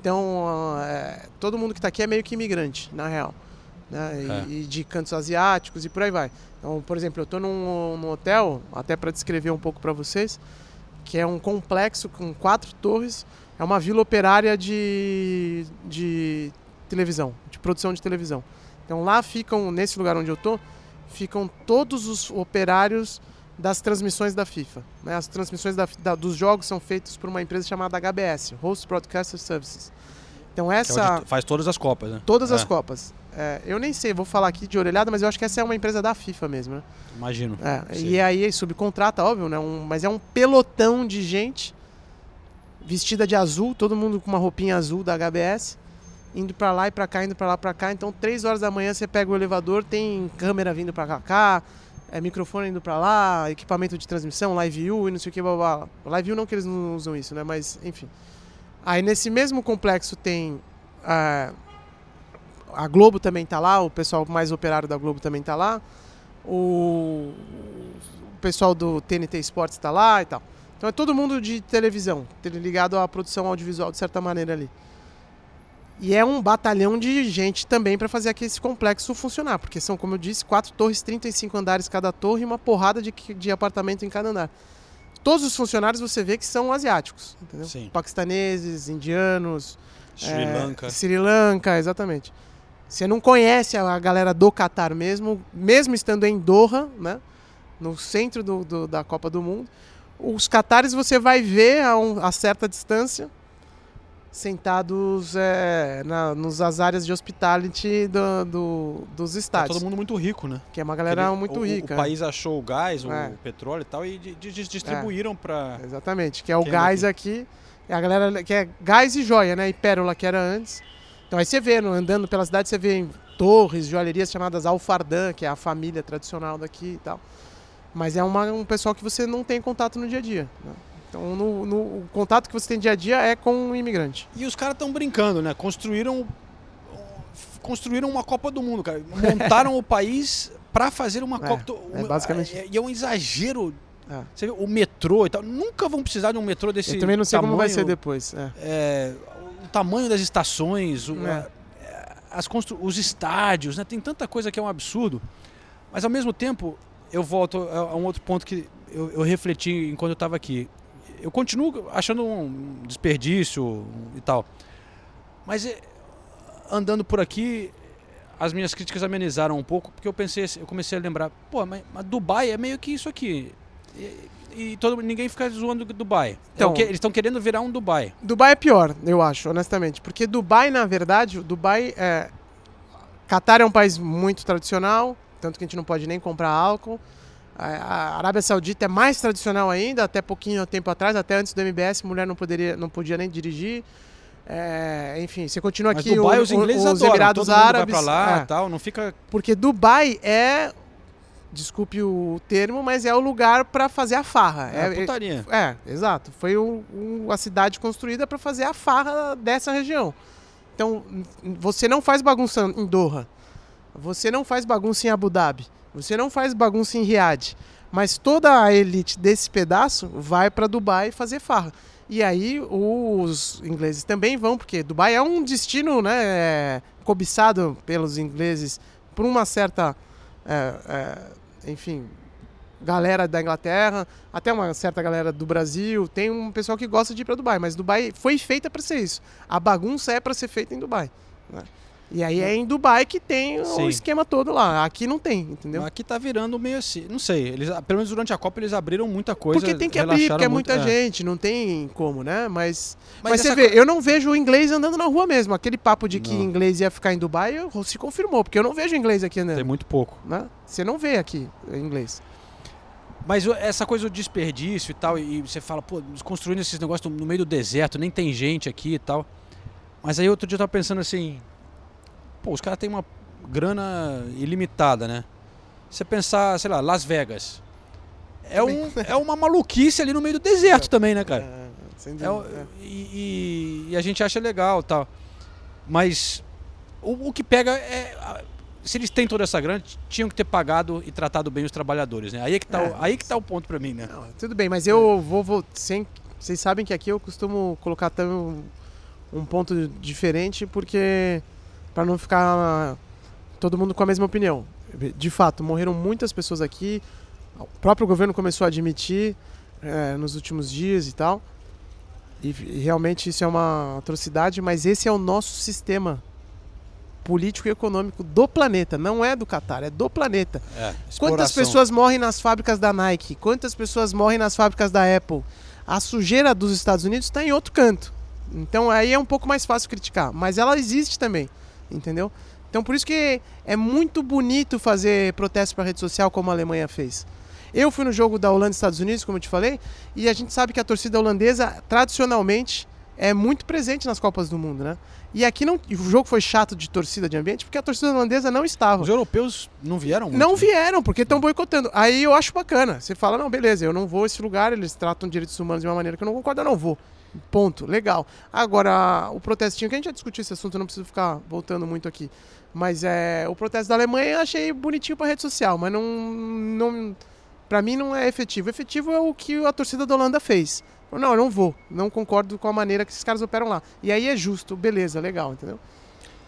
Então, é, todo mundo que está aqui é meio que imigrante, na real. Né? E, É. e de cantos asiáticos e por aí vai. Então, por exemplo, eu estou num, num hotel, até para descrever um pouco para vocês, que é um complexo com quatro torres. É uma vila operária de, de televisão, de produção de televisão. Então lá ficam, nesse lugar onde eu tô, ficam todos os operários das transmissões da FIFA. né? As transmissões da- da- dos jogos são feitas por uma empresa chamada HBS, Host Broadcaster Services. Então é essa, onde faz todas as copas, né? todas as É, Copas. É, eu nem sei, vou falar aqui de orelhada, mas eu acho que essa é uma empresa da FIFA mesmo, né? Imagino. É, e aí subcontrata, óbvio, né? Um, mas é um pelotão de gente vestida de azul, todo mundo com uma roupinha azul da HBS, indo pra lá e pra cá, indo pra lá pra cá. Então, três horas da manhã você pega o elevador, tem câmera vindo pra cá, é, microfone indo pra lá, equipamento de transmissão, live view e não sei o que, blá, blá, blá. Live view não que eles não usam isso, né? Mas, enfim. Aí nesse mesmo complexo tem ah, a Globo também tá lá, o pessoal mais operário da Globo também tá lá. O, o pessoal do TNT Sports está lá e tal. Então é todo mundo de televisão, ligado à produção audiovisual de certa maneira ali. E é um batalhão de gente também para fazer aqui esse complexo funcionar, porque são, como eu disse, quatro torres, 35 andares cada torre e uma porrada de, de apartamento em cada andar. Todos os funcionários você vê que são asiáticos, entendeu? Sim. Paquistaneses, indianos, Sri é, Lanka. Sri Lanka, exatamente. Você não conhece a galera do Catar mesmo, mesmo estando em Doha, né? No centro do, do- da Copa do Mundo. Os catares você vai ver a, um- a certa distância, sentados é, na, nos as áreas de hospitality do, do- dos Tá estádios. todo mundo muito rico, né? Que é uma galera Aquele- muito o, rica. O país achou o gás, É. o petróleo e tal, e di- di- distribuíram pra. Exatamente, que é o Que é gás aqui. É a galera que é gás e joia, né? E pérola que era antes. Então aí você vê, andando pela cidade, você vê em torres, joalherias chamadas Alfardan, que é a família tradicional daqui e tal. Mas é uma- um pessoal que você não tem contato no dia a dia. né? Então no, no- o contato que você tem dia a dia é com o imigrante. E os caras estão brincando, né? Construíram. Construíram uma Copa do Mundo, cara. Montaram o país pra fazer uma É, Copa do é basicamente E é um exagero. É. Você vê, o metrô e tal. Nunca vão precisar de um metrô desse. Eu também não sei como vai tamanho, ser depois. é. é, o tamanho das estações, o- É. as constru- os estádios, né? Tem tanta coisa que é um absurdo. Mas ao mesmo tempo, eu volto a, a um outro ponto que eu, eu refleti enquanto eu estava aqui. Eu continuo achando um desperdício e tal. Mas é, andando por aqui, as minhas críticas amenizaram um pouco, porque eu pensei, eu comecei a lembrar, pô, mas, mas Dubai é meio que isso aqui. E, e todo, ninguém fica zoando Dubai. É Então- o que- eles estão querendo virar um Dubai. Dubai é pior, eu acho, honestamente. Porque Dubai, na verdade, Dubai é. Catar é um país muito tradicional, tanto que a gente não pode nem comprar álcool. A Arábia Saudita é mais tradicional ainda, até pouquinho tempo atrás, até antes do MBS, mulher não, poderia, não podia nem dirigir. É, enfim, você continua Mas aqui Dubai o- os ingleses o- os adoram, Emirados todo mundo Árabes. vai pra lá é. tal, não fica... Porque Dubai é, desculpe o termo, mas é o lugar para fazer a farra. É, putaria. É, exato. Foi o- o- a cidade construída para fazer a farra dessa região. Então, você não faz bagunça em Doha. Você não faz bagunça em Abu Dhabi. Você não faz bagunça em Riad. Mas toda a elite desse pedaço vai para Dubai fazer farra. E aí os ingleses também vão, porque Dubai é um destino né, é, cobiçado pelos ingleses por uma certa, é, é, enfim, galera da Inglaterra, até uma certa galera do Brasil, tem um pessoal que gosta de ir para Dubai, mas Dubai foi feita para ser isso. A bagunça é para ser feita em Dubai. Né? E aí é em Dubai que tem Sim. o esquema todo lá. Aqui não tem, entendeu? Aqui tá virando meio assim. Não sei. Eles, pelo menos durante a Copa eles abriram muita coisa. Porque tem que abrir, porque é muita gente, não tem como, né? Mas, Mas mas, você vê, co- eu não vejo o inglês andando na rua mesmo. Aquele papo de que Não. inglês ia ficar em Dubai se confirmou, porque eu não vejo inglês aqui andando. Tem muito pouco. Né? Você não vê aqui inglês. Mas essa coisa do desperdício e tal, e você fala, pô, construindo esses negócios no meio do deserto, nem tem gente aqui e tal. Mas aí outro dia eu tava pensando assim, pô, os caras têm uma grana ilimitada, né? Você pensar, sei lá, Las Vegas. É, um, é uma maluquice ali no meio do deserto também, né, cara? É, sem É dúvida, é. e, e- e a gente acha legal tal. Mas o, o que pega é. Se eles têm toda essa grana, tinham que ter pagado e tratado bem os trabalhadores, né? Aí é que tá, É. o, aí que tá o ponto pra mim, né? Não, tudo bem, mas eu vou, vou sem, vocês sabem que aqui eu costumo colocar também um, um ponto diferente porque para não ficar todo mundo com a mesma opinião. De fato, morreram muitas pessoas aqui. O próprio governo começou a admitir eh, nos últimos dias e tal. E, e realmente isso é uma atrocidade, mas esse é o nosso sistema político e econômico do planeta, não é do Catar, é do planeta. É, Quantas pessoas morrem nas fábricas da Nike? Quantas pessoas morrem nas fábricas da Apple? A sujeira dos Estados Unidos está em outro canto. Então aí é um pouco mais fácil criticar, mas ela existe também, entendeu? Então por isso que é muito bonito fazer protesto para rede social como a Alemanha fez. Eu fui no jogo da Holanda e Estados Unidos, como eu te falei, e a gente sabe que a torcida holandesa tradicionalmente é muito presente nas Copas do Mundo, né? E aqui não, o jogo foi chato de torcida de ambiente porque a torcida holandesa não estava. Os europeus não vieram muito. Não né? vieram, porque estão boicotando. Aí eu acho bacana. Você fala, não, beleza, eu não vou a esse lugar, eles tratam direitos humanos de uma maneira que eu não concordo, eu não vou. Ponto. Legal. Agora, o protestinho, que a gente já discutiu esse assunto, eu não preciso ficar voltando muito aqui. Mas é, o protesto da Alemanha eu achei bonitinho pra rede social, mas não. não pra mim não é efetivo. Efetivo é o que a torcida da Holanda fez. Não, eu não vou. Não concordo com a maneira que esses caras operam lá. E aí é justo, beleza, legal, entendeu?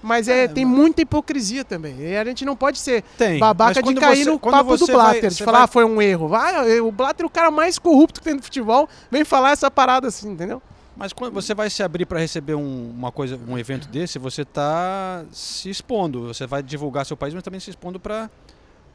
Mas é, É, tem muita hipocrisia também. E a gente não pode ser Tem. babaca de cair você- no papo do vai- Blatter, você de falar, vai- ah, foi um erro. Vai, o Blatter é o cara mais corrupto que tem no futebol, vem falar essa parada assim, entendeu? Mas quando você vai se abrir para receber um, uma coisa, um evento desse, você tá se expondo. Você vai divulgar seu país, mas também se expondo para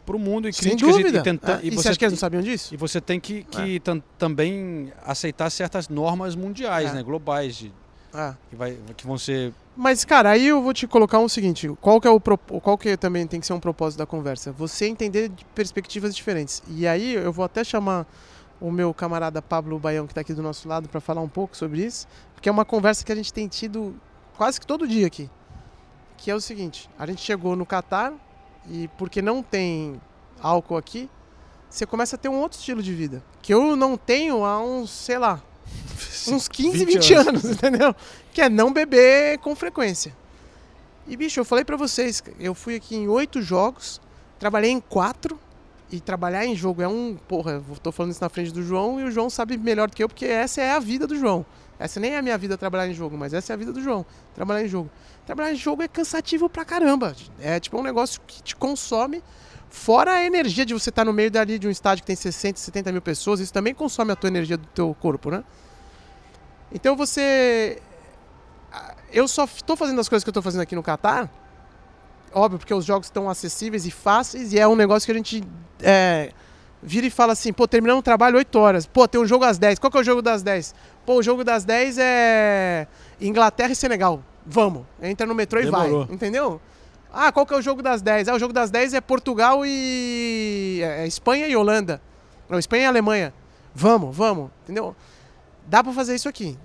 o mundo e Sem críticas e- dúvida. e, tenta- É, e e você você acha que eles não sabiam disso? E você tem que, que tam- também aceitar certas normas mundiais, É. né, globais, de- Ah. que, vai, que vão ser. Mas, cara, aí eu vou te colocar um seguinte: qual que é o qual que também tem que ser um propósito da conversa? Você entender de perspectivas diferentes. E aí eu vou até chamar o meu camarada Pablo Baião, que está aqui do nosso lado, para falar um pouco sobre isso, porque é uma conversa que a gente tem tido quase que todo dia aqui. Que é o seguinte: a gente chegou no Catar e porque não tem álcool aqui, você começa a ter um outro estilo de vida. Que eu não tenho há uns, sei lá, <laughs> uns 15, 20, anos. entendeu? Que é não beber com frequência. E, bicho, eu falei pra vocês, eu fui aqui em oito jogos, trabalhei em quatro, e trabalhar em jogo é um. Porra, tô falando isso na frente do João, e o João sabe melhor do que eu, porque essa é a vida do João. Essa nem é a minha vida trabalhar em jogo, mas essa é a vida do João, trabalhar em jogo. Trabalhar em jogo é cansativo pra caramba. É tipo um negócio que te consome, fora a energia de você estar no meio dali de um estádio que tem 60, 70 mil pessoas, isso também consome a tua energia do teu corpo, né? Então você. Eu só estou fazendo as coisas que eu estou fazendo aqui no Catar, óbvio, porque os jogos estão acessíveis e fáceis, e é um negócio que a gente é, vira e fala assim, pô, terminamos o trabalho 8 horas, pô, tem um jogo às 10, qual que é o jogo das 10? Pô, o jogo das 10 é Inglaterra e Senegal, vamos, entra no metrô e Demorou. vai, entendeu? Ah, qual que é o jogo das 10? Ah, o jogo das 10 é Portugal e... é Espanha e Holanda, não, Espanha e Alemanha, vamos, vamos, entendeu? Dá pra fazer isso aqui.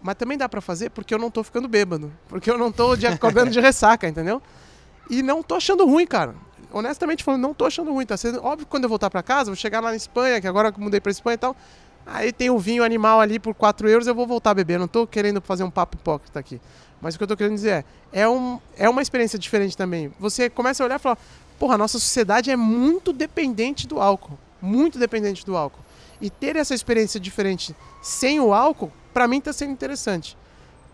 Mas também dá pra fazer porque eu não tô ficando bêbado. Porque eu não tô de, acordando de <laughs> ressaca, entendeu? E não tô achando ruim, cara. Honestamente falando, não tô achando ruim. Tá sendo óbvio que quando eu voltar pra casa, vou chegar lá na Espanha, que agora eu mudei pra Espanha e tal. Aí tem o vinho animal ali por 4 euros, eu vou voltar a beber. Não tô querendo fazer um papo hipócrita aqui. Mas o que eu tô querendo dizer é, é, um, é uma experiência diferente também. Você começa a olhar e falar, porra, a nossa sociedade é muito dependente do álcool. Muito dependente do álcool. E ter essa experiência diferente sem o álcool, pra mim tá sendo interessante.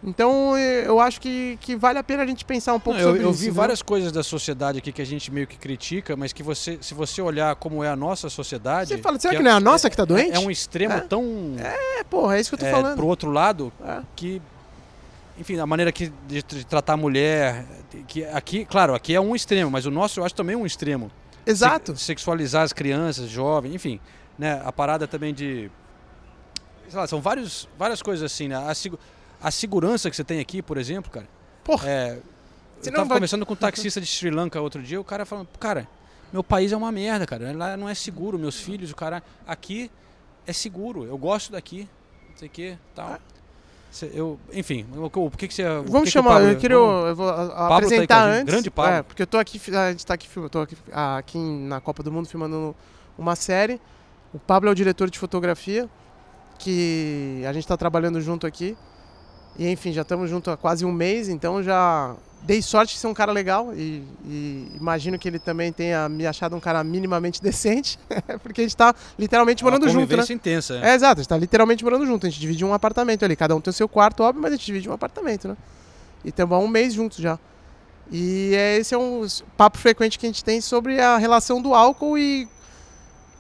Então eh, eu acho que, que vale a pena a gente pensar um pouco Não, eu, sobre eu isso. vi né? várias coisas da sociedade aqui que a gente meio que critica, mas que você, se você olhar como é a nossa sociedade. Você fala, será que não é a nossa que tá doente? É um extremo É. tão É, porra, é isso que eu tô é, falando. pro outro lado É. que. Enfim, a maneira que de, de tratar a mulher. Que aqui, claro, aqui é um extremo, mas o nosso eu acho também um extremo. Exato. Se- sexualizar as crianças, jovens, enfim. Né, a parada também de. Sei lá, são vários, várias coisas assim, né? A, a segurança que você tem aqui, por exemplo, cara. Porra. É, Você eu tava vai- conversando com um taxista de Sri Lanka outro dia, o cara falando, cara, meu país é uma merda, cara. Lá não é seguro, meus filhos, o cara. Aqui é seguro, eu gosto daqui, não sei o que, tal. Cê- Eu, enfim, o, que, que você. que Vamos que chamar, Pablo- eu queria vamos- eu vou a- tá apresentar gente, antes. grande Pablo. É, porque eu tô aqui, a gente tá aqui, filmando, tô aqui, aqui na Copa do Mundo filmando uma série. O Pablo é o diretor de fotografia, que a gente tá trabalhando junto aqui. E enfim, já estamos junto há quase um mês, então já dei sorte de ser um cara legal e, e imagino que ele também tenha me achado um cara minimamente <laughs> decente, <laughs> porque a gente tá literalmente é uma morando junto, né? intensa. É, exato, a gente tá literalmente morando junto. A gente divide um apartamento ali. Cada um tem o seu quarto, óbvio, mas a gente divide um apartamento, né? E estamos há um mês juntos já. E é, esse é um papo frequente que a gente tem sobre a relação do álcool e.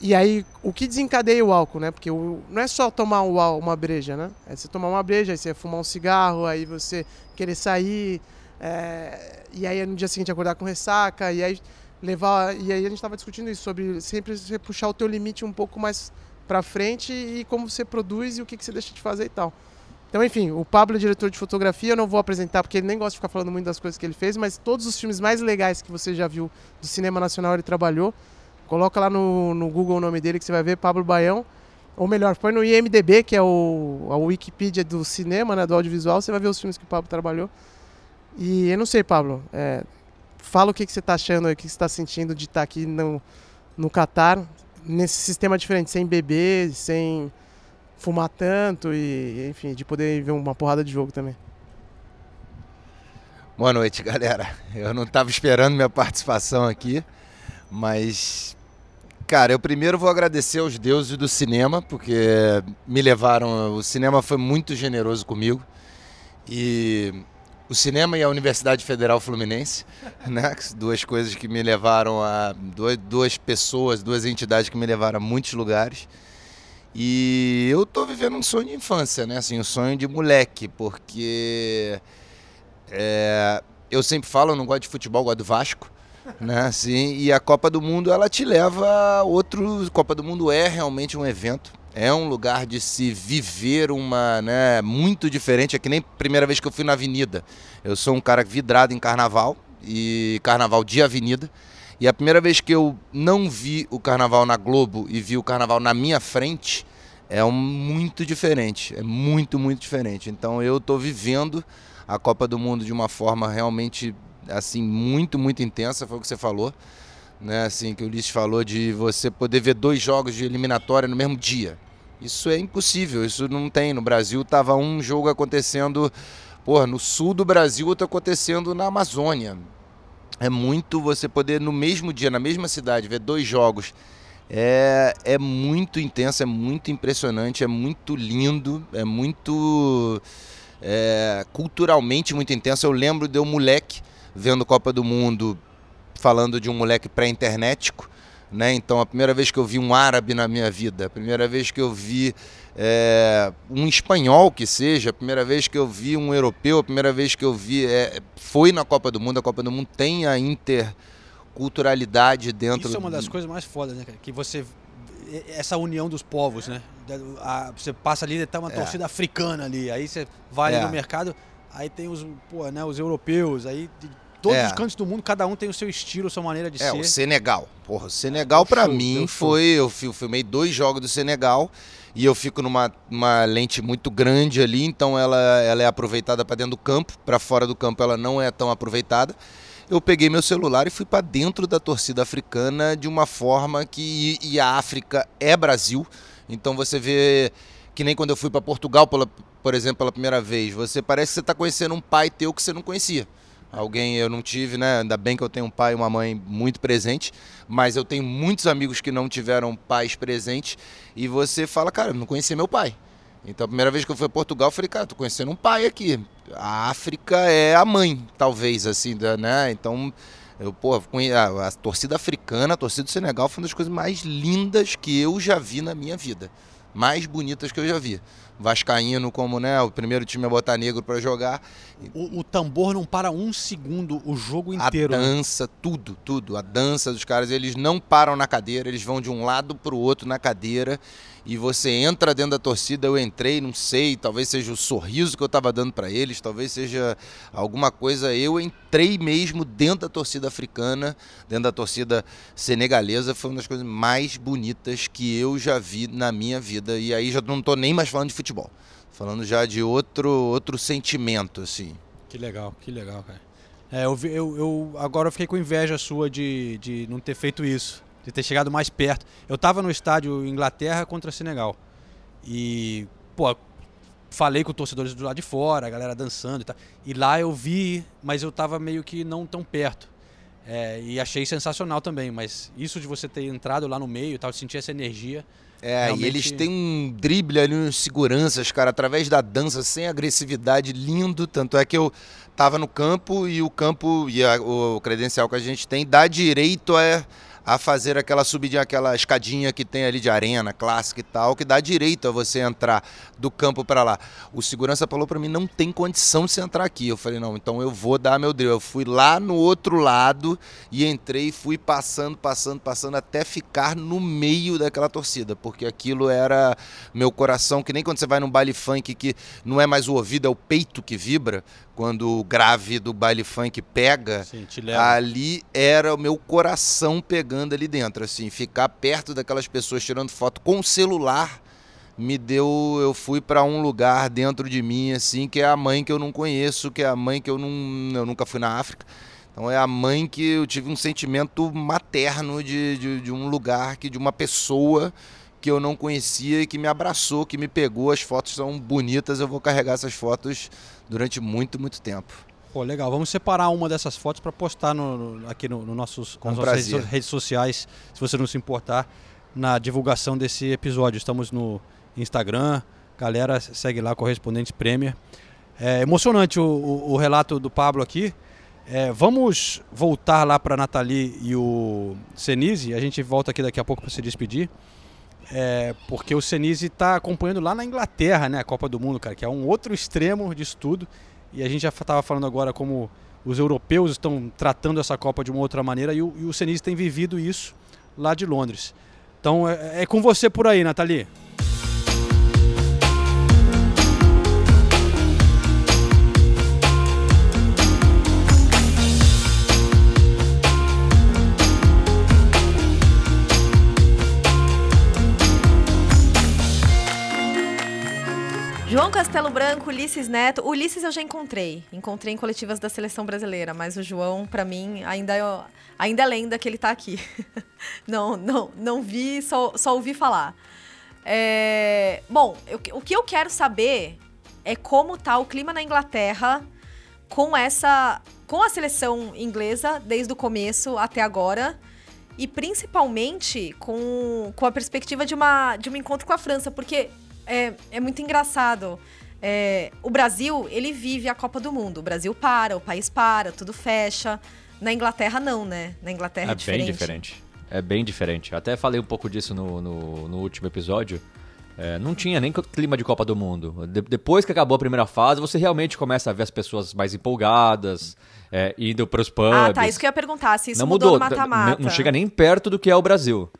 E aí, o que desencadeia o álcool, né? Porque o- não é só tomar ál- uma breja, né? É você tomar uma breja, aí você fumar um cigarro, aí você querer sair, é, e aí no dia seguinte acordar com ressaca, e aí levar. E aí a gente tava discutindo isso, sobre sempre você puxar o teu limite um pouco mais pra frente e como você produz e o que, que você deixa de fazer e tal. Então, enfim, o Pablo é diretor de fotografia, eu não vou apresentar porque ele nem gosta de ficar falando muito das coisas que ele fez, mas todos os filmes mais legais que você já viu do cinema nacional ele trabalhou. Coloca lá no, no Google o nome dele que você vai ver, Pablo Baião. Ou melhor, põe no IMDB, que é o, a Wikipedia do cinema, né, do audiovisual, você vai ver os filmes que o Pablo trabalhou. E eu não sei, Pablo, é, fala o que, que você está achando, o que que você está sentindo de estar aqui no, no Catar, nesse sistema diferente, sem beber, sem fumar tanto e, enfim, de poder ver uma porrada de jogo também. Boa noite, galera. Eu não estava esperando minha participação aqui, mas cara, eu primeiro vou agradecer aos deuses do cinema porque me levaram, o cinema foi muito generoso comigo. E o cinema e a Universidade Federal Fluminense, <laughs> né? Duas coisas que me levaram a duas, duas pessoas, duas entidades que me levaram a muitos lugares. E eu tô vivendo um sonho de infância, né? Assim, um sonho de moleque, porque é, eu sempre falo, eu não gosto de futebol, gosto do Vasco, né? Assim, e a Copa do Mundo ela te leva a outro. Copa do Mundo é realmente um evento. É um lugar de se viver uma, né, muito diferente. É que nem a primeira vez que eu fui na avenida. Eu sou um cara vidrado em carnaval e carnaval de avenida. E a primeira vez que eu não vi o carnaval na Globo e vi o carnaval na minha frente é um, muito diferente. É muito, muito diferente. Então eu tô vivendo a Copa do Mundo de uma forma realmente assim muito, muito intensa, foi o que você falou. Né, assim, que o Ulisses falou de você poder ver dois jogos de eliminatória no mesmo dia. Isso é impossível, isso não tem. No Brasil tava um jogo acontecendo, porra, no sul do Brasil, outro acontecendo na Amazônia. É muito você poder no mesmo dia, na mesma cidade, ver dois jogos. É, é muito intenso, é muito impressionante, é muito lindo, é muito é, culturalmente muito intenso. Eu lembro de um moleque vendo Copa do Mundo, falando de um moleque pré-internetico, né? Então a primeira vez que eu vi um árabe na minha vida, a primeira vez que eu vi é, um espanhol que seja, a primeira vez que eu vi um europeu, a primeira vez que eu vi é, foi na Copa do Mundo. A Copa do Mundo tem a interculturalidade dentro. Isso é uma das coisas mais fodas, né, cara? Que você. Essa união dos povos, né? A- você passa ali, tá uma É. torcida africana ali. Aí você vai É. no mercado, aí tem os, pô, né, os europeus, aí todos É. os cantos do mundo, cada um tem o seu estilo, a sua maneira de É, ser. o Senegal. Porra, o Senegal pra show, mim show. foi. Eu fi- filmei dois jogos do Senegal e eu fico numa uma lente muito grande ali, então ela, ela é aproveitada pra dentro do campo, pra fora do campo ela não é tão aproveitada. Eu peguei meu celular e fui pra dentro da torcida africana de uma forma que. E a África é Brasil, então você vê. Que nem quando eu fui pra Portugal, pela- por exemplo, pela primeira vez, você parece que você tá conhecendo um pai teu que você não conhecia. Alguém eu não tive, né? Ainda bem que eu tenho um pai e uma mãe muito presentes, mas eu tenho muitos amigos que não tiveram pais presentes e você fala, cara, eu não conhecia meu pai. Então, a primeira vez que eu fui a Portugal, eu falei, cara, tô conhecendo um pai aqui. A África é a mãe, talvez, assim, né? Então, eu, pô, a, a torcida africana, a torcida do Senegal foi uma das coisas mais lindas que eu já vi na minha vida. Mais bonitas que eu já vi. Vascaíno, como, né, o primeiro time a botar negro pra jogar. O, o tambor não para um segundo o jogo A inteiro. né? dança, tudo, tudo. A dança dos caras, eles não param na cadeira, eles vão de um lado pro outro na cadeira. E você entra dentro da torcida, eu entrei, não sei, talvez seja o sorriso que eu tava dando para eles, talvez seja alguma coisa. Eu entrei mesmo dentro da torcida africana, dentro da torcida senegalesa, foi uma das coisas mais bonitas que eu já vi na minha vida. E aí já não tô nem mais falando de futebol, falando já de outro outro sentimento assim. Que legal, que legal, cara. É, eu, eu, eu- agora eu fiquei com inveja sua de, de não ter feito isso, de ter chegado mais perto. Eu tava no estádio Inglaterra contra Senegal. E, pô, falei com torcedores do lado de fora, a galera dançando e tal. E lá eu vi, mas eu tava meio que não tão perto. É, e achei sensacional também, mas isso de você ter entrado lá no meio e tal, sentir essa energia. É, Realmente- e eles têm um drible ali, uns seguranças, cara, através da dança, sem agressividade, lindo. Tanto é que eu tava no campo e o campo e a- o credencial que a gente tem dá direito a, a fazer aquela subidinha, aquela escadinha que tem ali de arena, clássica e tal, que dá direito a você entrar do campo para lá. O segurança falou para mim, não tem condição de você entrar aqui. Eu falei, não, então eu vou dar meu drible. Eu fui lá no outro lado e entrei, fui passando, passando, passando até ficar no meio daquela torcida, porque aquilo era meu coração, que nem quando você vai num baile funk que não é mais o ouvido, é o peito que vibra, quando grave do baile funk pega, leva. ali era o meu coração pegando ali dentro, assim, ficar perto daquelas pessoas tirando foto com o celular me deu, eu fui para um lugar dentro de mim assim, que é a mãe que eu não conheço, que é a mãe que eu não, eu nunca fui na África. Então é a mãe que eu tive um sentimento materno de, de, de um lugar, que de uma pessoa que eu não conhecia e que me abraçou, que me pegou. As fotos são bonitas, eu vou carregar essas fotos durante muito, muito tempo. Pô, legal. Vamos separar uma dessas fotos para postar no, no- aqui no, no nossos, Com nas nossas prazer. redes, redes sociais, se você não se importar, na divulgação desse episódio. Estamos no Instagram, galera, segue lá, Correspondentes Premier. É emocionante o, o- o relato do Pablo aqui. É, vamos voltar lá para Nathalie e o Senise. A gente volta aqui daqui a pouco para se despedir. É, porque o Senise está acompanhando lá na Inglaterra, né, a Copa do Mundo, cara, que é um outro extremo disso tudo. E a gente já estava falando agora como os europeus estão tratando essa Copa de uma outra maneira e o, e o Senise tem vivido isso lá de Londres. Então é, é com você por aí, Nathalie. João Castelo Branco, Ulisses Neto. O Ulisses eu já encontrei. Encontrei em coletivas da seleção brasileira, mas o João, pra mim, ainda, é- ainda é lenda que ele tá aqui. <laughs> não, não, não vi, só, só ouvi falar. É, bom, eu- o que eu quero saber é como tá o clima na Inglaterra com essa. com a seleção inglesa desde o começo até agora. E principalmente com, com a perspectiva de, uma, de um encontro com a França, porque é, é muito engraçado. É, o Brasil, ele vive a Copa do Mundo. O Brasil para, o país para, tudo fecha. Na Inglaterra, não, né? Na Inglaterra é, É bem diferente. É bem diferente. Até falei um pouco disso no, no, no último episódio. É, não tinha nem clima de Copa do Mundo. De- depois que acabou a primeira fase, você realmente começa a ver as pessoas mais empolgadas, é, indo pros pubs. Ah, tá. Isso que eu ia perguntar. Se isso não mudou, mudou. mata-mata. Não chega nem perto do que é o Brasil.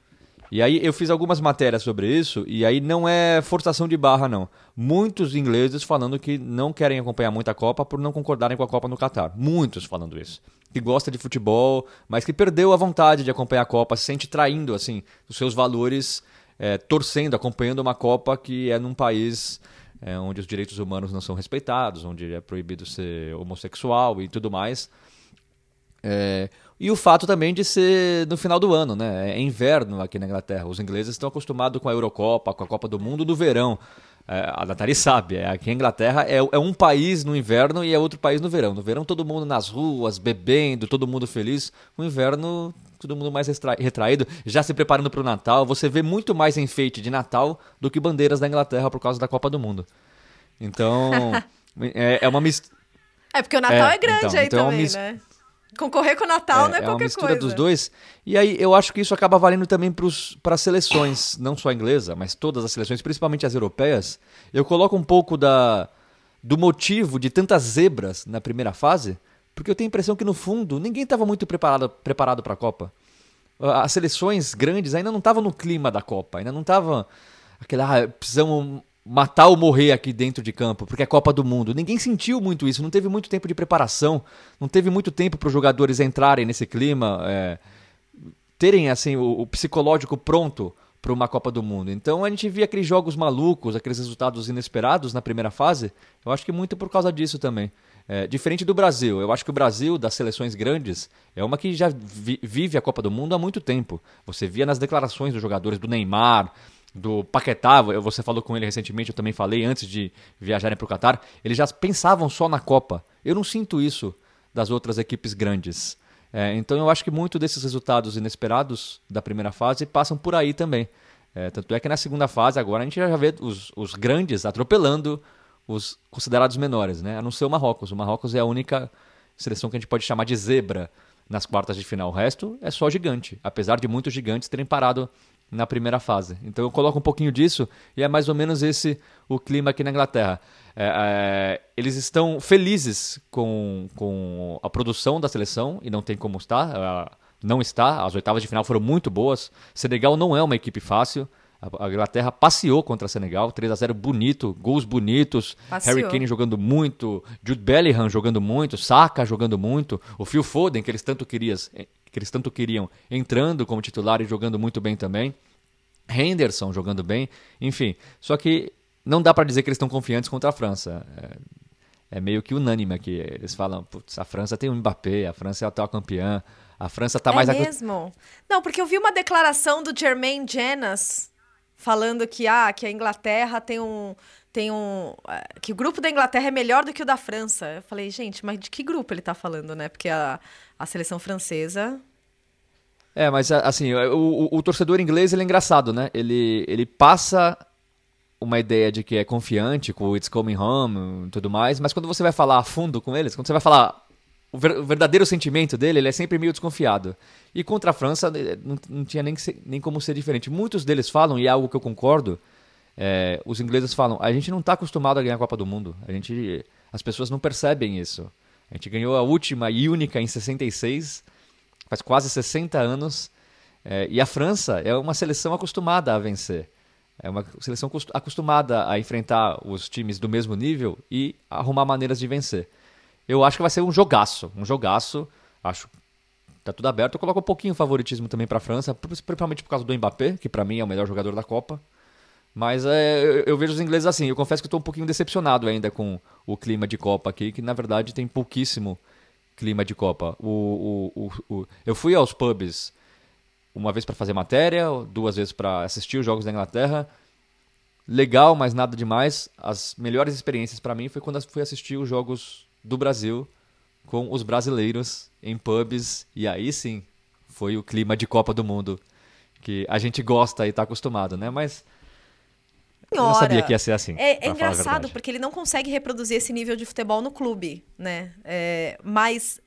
E aí eu fiz algumas matérias sobre isso, e aí não é forçação de barra, não. Muitos ingleses falando que não querem acompanhar muito a Copa por não concordarem com a Copa no Catar. Muitos falando isso. Que gosta de futebol, mas que perdeu a vontade de acompanhar a Copa, se sente traindo, assim, os seus valores, é, torcendo, acompanhando uma Copa que é num país é, onde os direitos humanos não são respeitados, onde é proibido ser homossexual e tudo mais. É, e o fato também de ser no final do ano, né? É inverno aqui na Inglaterra. Os ingleses estão acostumados com a Eurocopa, com a Copa do Mundo do verão. É, a Nathalie sabe, é, aqui a Inglaterra é, é, um país no inverno e é outro país no verão. No verão, todo mundo nas ruas, bebendo, todo mundo feliz. No inverno, todo mundo mais retraído, já se preparando para o Natal. Você vê muito mais enfeite de Natal do que bandeiras da Inglaterra por causa da Copa do Mundo. Então, <laughs> é, é, uma mistura. É porque o Natal é, é grande então, aí então também, é né? Concorrer com o Natal é, não é, é qualquer coisa. É uma mistura dos dois. E aí eu acho que isso acaba valendo também para as seleções, não só a inglesa, mas todas as seleções, principalmente as europeias. Eu coloco um pouco da, do motivo de tantas zebras na primeira fase, porque eu tenho a impressão que no fundo ninguém estava muito preparado preparado para a Copa. As seleções grandes ainda não estavam no clima da Copa, ainda não estavam aquela ah, precisamos matar ou morrer aqui dentro de campo, porque é Copa do Mundo. Ninguém sentiu muito isso, não teve muito tempo de preparação, não teve muito tempo para os jogadores entrarem nesse clima, é, terem assim o, o psicológico pronto para uma Copa do Mundo. Então a gente via aqueles jogos malucos, aqueles resultados inesperados na primeira fase. Eu acho que muito por causa disso também. É, diferente do Brasil, eu acho que o Brasil, das seleções grandes, é uma que já vi, vive a Copa do Mundo há muito tempo. Você via nas declarações dos jogadores do Neymar, do Paquetá, você falou com ele recentemente, eu também falei antes de viajarem para o Catar, eles já pensavam só na Copa. Eu não sinto isso das outras equipes grandes. É, então eu acho que muito desses resultados inesperados da primeira fase passam por aí também. É, tanto é que na segunda fase agora a gente já vê os, os grandes atropelando os considerados menores, né? a não ser o Marrocos. O Marrocos é a única seleção que a gente pode chamar de zebra nas quartas de final. O resto é só gigante, apesar de muitos gigantes terem parado na primeira fase. Então eu coloco um pouquinho disso e é mais ou menos esse o clima aqui na Inglaterra. É, é, eles estão felizes com, com a produção da seleção e não tem como estar. Não está. As oitavas de final foram muito boas. Senegal não é uma equipe fácil. A Inglaterra passeou contra a Senegal, 3 a 0 bonito, gols bonitos, passeou. Harry Kane jogando muito, Jude Bellingham jogando muito, Saka jogando muito, o Phil Foden que eles tanto queriam, que eles tanto queriam entrando como titular e jogando muito bem também. Henderson jogando bem, enfim. Só que não dá para dizer que eles estão confiantes contra a França. É, é meio que unânime aqui. Eles falam, putz, a França tem o Mbappé, a França é a atual campeã, a França está é mais... mesmo? Não, porque eu vi uma declaração do Jermaine Jenas falando que, ah, que a Inglaterra tem um... Tem um. Eh, que o grupo da Inglaterra é melhor do que o da França. Eu falei, gente, mas de que grupo ele está falando, né? Porque a, a seleção francesa. É, mas assim, o, o, o, torcedor inglês ele é engraçado, né? Ele, ele passa uma ideia de que é confiante com o It's Coming Home e tudo mais, mas quando você vai falar a fundo com eles, quando você vai falar o, ver, o verdadeiro sentimento dele, ele é sempre meio desconfiado. E contra a França eh, não, não tinha nem, nem como ser diferente. Muitos deles falam, e é algo que eu concordo, é, os ingleses falam, a gente não está acostumado a ganhar a Copa do Mundo. A gente, as pessoas não percebem isso. A gente ganhou a última e única em 66, faz quase 60 anos. É, e a França é uma seleção acostumada a vencer. É uma seleção acostumada a enfrentar os times do mesmo nível e arrumar maneiras de vencer. Eu acho que vai ser um jogaço, um jogaço. Acho tá tudo aberto. Eu coloco um pouquinho favoritismo também para a França, principalmente por causa do Mbappé, que para mim é o melhor jogador da Copa. Mas é, eu, eu, vejo os ingleses assim. Eu confesso que estou um pouquinho decepcionado ainda com o clima de Copa aqui, que na verdade tem pouquíssimo clima de Copa. O, o, o, eu fui aos pubs uma vez para fazer matéria, duas vezes para assistir os jogos da Inglaterra. Legal, mas nada demais. As melhores experiências para mim foi quando fui assistir os jogos do Brasil com os brasileiros em pubs e aí sim foi o clima de Copa do Mundo que a gente gosta e está acostumado, né? Mas eu não sabia que ia ser assim. É, é engraçado porque ele não consegue reproduzir esse nível de futebol no clube, né? É, mas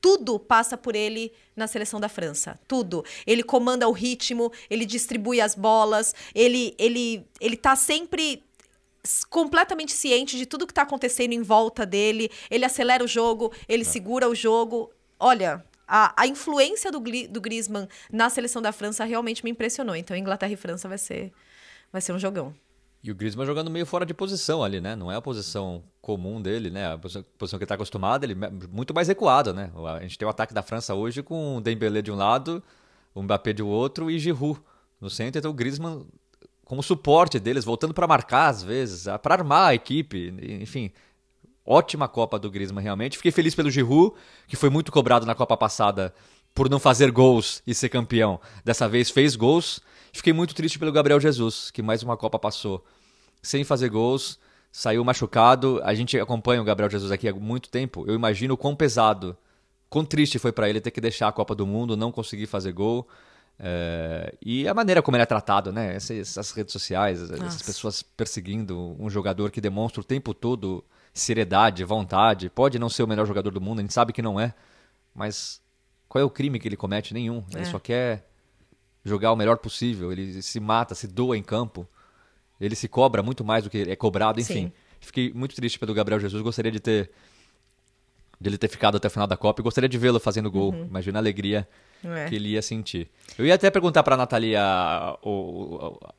tudo passa por ele na seleção da França. Tudo. Ele comanda o ritmo, ele distribui as bolas, ele ele ele tá sempre completamente ciente de tudo que está acontecendo em volta dele. Ele acelera o jogo, ele é. segura o jogo. Olha, a, a influência do, do Griezmann na seleção da França realmente me impressionou. Então, Inglaterra e França vai ser, vai ser um jogão. E o Griezmann jogando meio fora de posição ali, né? Não é a posição comum dele, né? A posição, que ele está acostumado, ele muito mais recuado, né? A gente tem o ataque da França hoje com o Dembélé de um lado, o Mbappé de outro e Giroud no centro. Então o Griezmann como suporte deles, voltando para marcar às vezes, para armar a equipe, enfim. Ótima Copa do Griezmann, realmente. Fiquei feliz pelo Giroud, que foi muito cobrado na Copa passada por não fazer gols e ser campeão. Dessa vez fez gols Fiquei muito triste pelo Gabriel Jesus, que mais uma Copa passou sem fazer gols, saiu machucado. A gente acompanha o Gabriel Jesus aqui há muito tempo. Eu imagino o quão pesado, quão triste foi para ele ter que deixar a Copa do Mundo, não conseguir fazer gol. É, e a maneira como ele é tratado, né? Essas, essas redes sociais, essas Nossa. pessoas perseguindo um jogador que demonstra o tempo todo seriedade, vontade. Pode não ser o melhor jogador do mundo, a gente sabe que não é. Mas qual é o crime que ele comete? Nenhum. Ele É. só quer jogar o melhor possível. Ele se mata, se doa em campo. Ele se cobra muito mais do que é cobrado, enfim. Sim. Fiquei muito triste pelo Gabriel Jesus. Gostaria de ter de ele ter ficado até o final da Copa e gostaria de vê-lo fazendo gol. Imagina a alegria Uhum. É. que ele ia sentir. Eu ia até perguntar pra Nathalie a,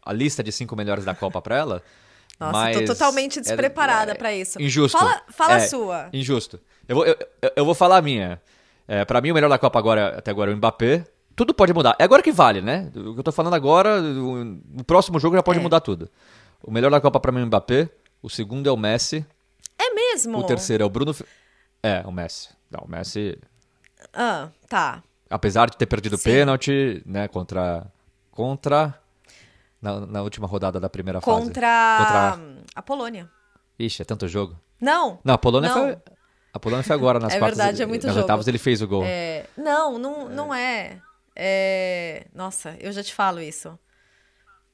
a lista de cinco melhores da Copa pra ela. <laughs> Nossa, mas tô totalmente é- despreparada é pra isso. Injusto. Fala, fala É, a sua. Injusto. Eu vou, eu- eu vou falar a minha. É, para mim, o melhor da Copa agora, até agora é o Mbappé. Tudo pode mudar. É agora que vale, né? O que eu tô falando agora, o, próximo jogo já pode É. mudar tudo. O melhor da Copa pra mim é o Mbappé. O segundo é o Messi. É mesmo? O terceiro é o Bruno. É, o Messi. Não, o Messi, Ah, tá. apesar de ter perdido o pênalti, né, contra. Contra. Na, na última rodada da primeira fase. Contra, Contra. a Polônia. Ixi, é tanto jogo. Não. Não, a Polônia Não. foi. A Polônia foi agora nas É quartas. verdade, é muito nas jogo. oitavas ele fez o gol. É, não, não, não é. É, Nossa, eu já te falo isso.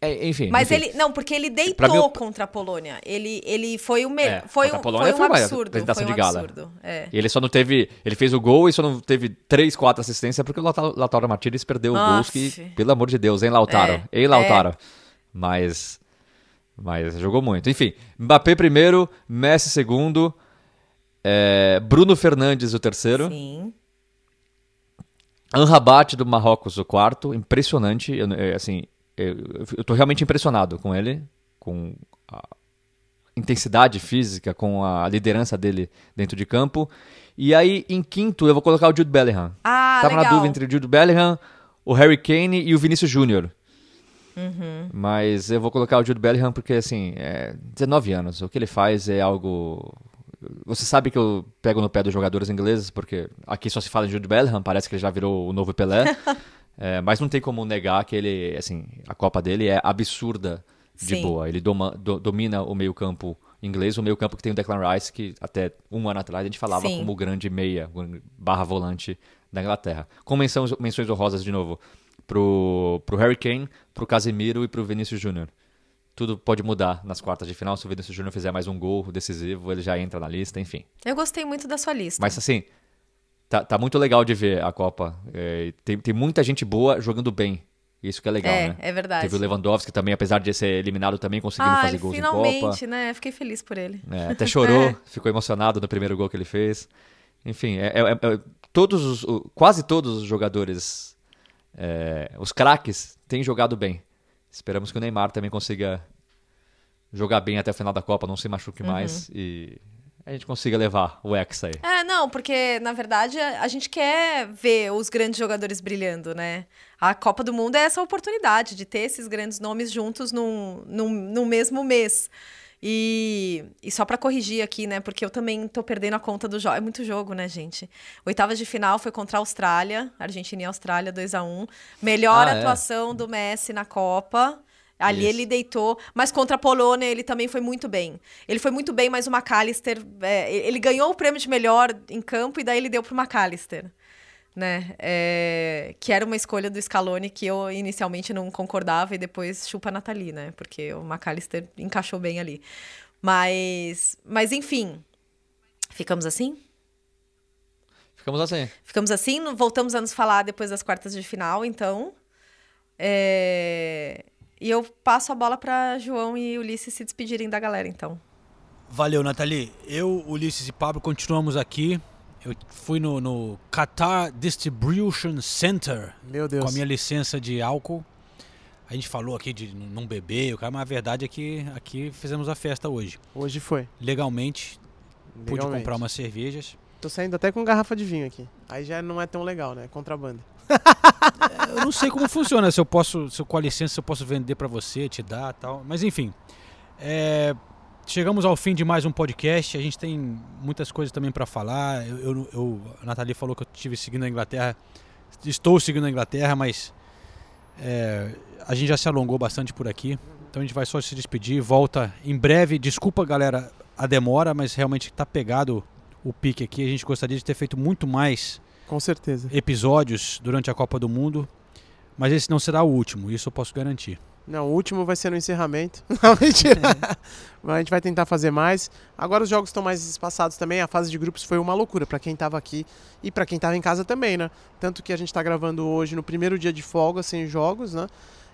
É, enfim. Mas enfim. ele. Não, porque ele deitou contra a Polônia. Ele, ele foi o melhor. É, foi um, foi um foi uma absurdo. apresentação Foi um de gala. absurdo. É. E ele só não teve. Ele fez o gol e só não teve três, quatro assistências porque o Lautaro, Martinez perdeu Nossa. gols que, pelo amor de Deus, hein, Lautaro? É, Ei, Lautaro. Mas. Mas jogou muito. Enfim, Mbappé primeiro, Messi segundo, é, Bruno Fernandes o terceiro, Sim. Anrabat do Marrocos o quarto. Impressionante. Eu, é, assim, eu, eu tô realmente impressionado com ele, com a intensidade física, com a liderança dele dentro de campo. E aí, em quinto, eu vou colocar o Jude Bellingham. Ah, Tava na legal. dúvida entre o Jude Bellingham, o Harry Kane e o Vinícius Júnior. Uhum. Mas eu vou colocar o Jude Bellingham porque, assim, é 19 anos. O que ele faz é algo... Você sabe que eu pego no pé dos jogadores ingleses, porque aqui só se fala em Jude Bellingham, parece que ele já virou o novo Pelé. <laughs> É, mas não tem como negar que ele, assim, a Copa dele é absurda de Sim. boa. Ele doma- do- domina o meio campo inglês, o meio campo que tem o Declan Rice, que até um ano atrás a gente falava Sim. como o grande meia, barra volante da Inglaterra. Com menções, menções honrosas, de novo, pro, pro Harry Kane, pro Casemiro e pro Vinícius Júnior. Tudo pode mudar nas quartas de final. Se o Vinícius Júnior fizer mais um gol decisivo, ele já entra na lista, enfim. Eu gostei muito da sua lista. Mas assim, tá, tá muito legal de ver a Copa. É, tem, tem muita gente boa jogando bem. Isso que é legal, é, né? é verdade. Teve o Lewandowski também, apesar de ser eliminado também, conseguindo ah, fazer gols em Copa. finalmente, né? Fiquei feliz por ele. É, até chorou, <laughs> É. ficou emocionado no primeiro gol que ele fez. Enfim, é, é- é- todos os, quase todos os jogadores, é, os craques, têm jogado bem. Esperamos que o Neymar também consiga jogar bem até o final da Copa, não se machuque Uhum. mais e a gente consiga levar o Hexa aí. É, não, porque na verdade a gente quer ver os grandes jogadores brilhando, né? A Copa do Mundo é essa oportunidade de ter esses grandes nomes juntos num, num, num mesmo mês. E, e só pra corrigir aqui, né? Porque eu também tô perdendo a conta do jogo. É muito jogo, né, gente? Oitavas de final foi contra a Austrália, Argentina e Austrália 2 a 1 Melhor Ah, é. atuação do Messi na Copa. Ali Isso. ele deitou, mas contra a Polônia ele também foi muito bem. Ele foi muito bem, mas o McAllister, é, ele ganhou o prêmio de melhor em campo e daí ele deu pro McAllister, né? É, que era uma escolha do Scaloni que eu inicialmente não concordava e depois chupa a Nathalie, né? Porque o McAllister encaixou bem ali. Mas, mas enfim, ficamos assim? Ficamos assim. Ficamos assim, voltamos a nos falar depois das quartas de final, então. É, E eu passo a bola para João e Ulisses se despedirem da galera, então. Valeu, Nathalie. Eu, Ulisses e Pablo continuamos aqui. Eu fui no, no Qatar Distribution Center com a minha licença de álcool. A gente falou aqui de não beber, mas a verdade é que aqui fizemos a festa hoje. Hoje foi. Legalmente, pude Legalmente. comprar umas cervejas. Tô saindo até com garrafa de vinho aqui. Aí já não é tão legal, né? Contrabando. <laughs> Eu não sei como funciona, se eu posso, se eu, com a licença eu posso vender pra você, te dar tal. Mas enfim, é, chegamos ao fim de mais um podcast. A gente tem muitas coisas também pra falar. Eu, eu- eu- a Nathalie falou que eu estive seguindo a Inglaterra. Estou seguindo a Inglaterra, mas é, a gente já se alongou bastante por aqui. Então a gente vai só se despedir, volta em breve. Desculpa, galera, a demora, mas realmente tá pegado o pique aqui. A gente gostaria de ter feito muito mais Com certeza. episódios durante a Copa do Mundo, mas esse não será o último, isso eu posso garantir. Não, o último vai ser no encerramento. <laughs> Não, mentira. <laughs> Mas a gente vai tentar fazer mais. Agora os jogos estão mais espaçados também. A fase de grupos foi uma loucura para quem estava aqui e para quem estava em casa também, né? Tanto que a gente está gravando hoje no primeiro dia de folga, sem jogos, né?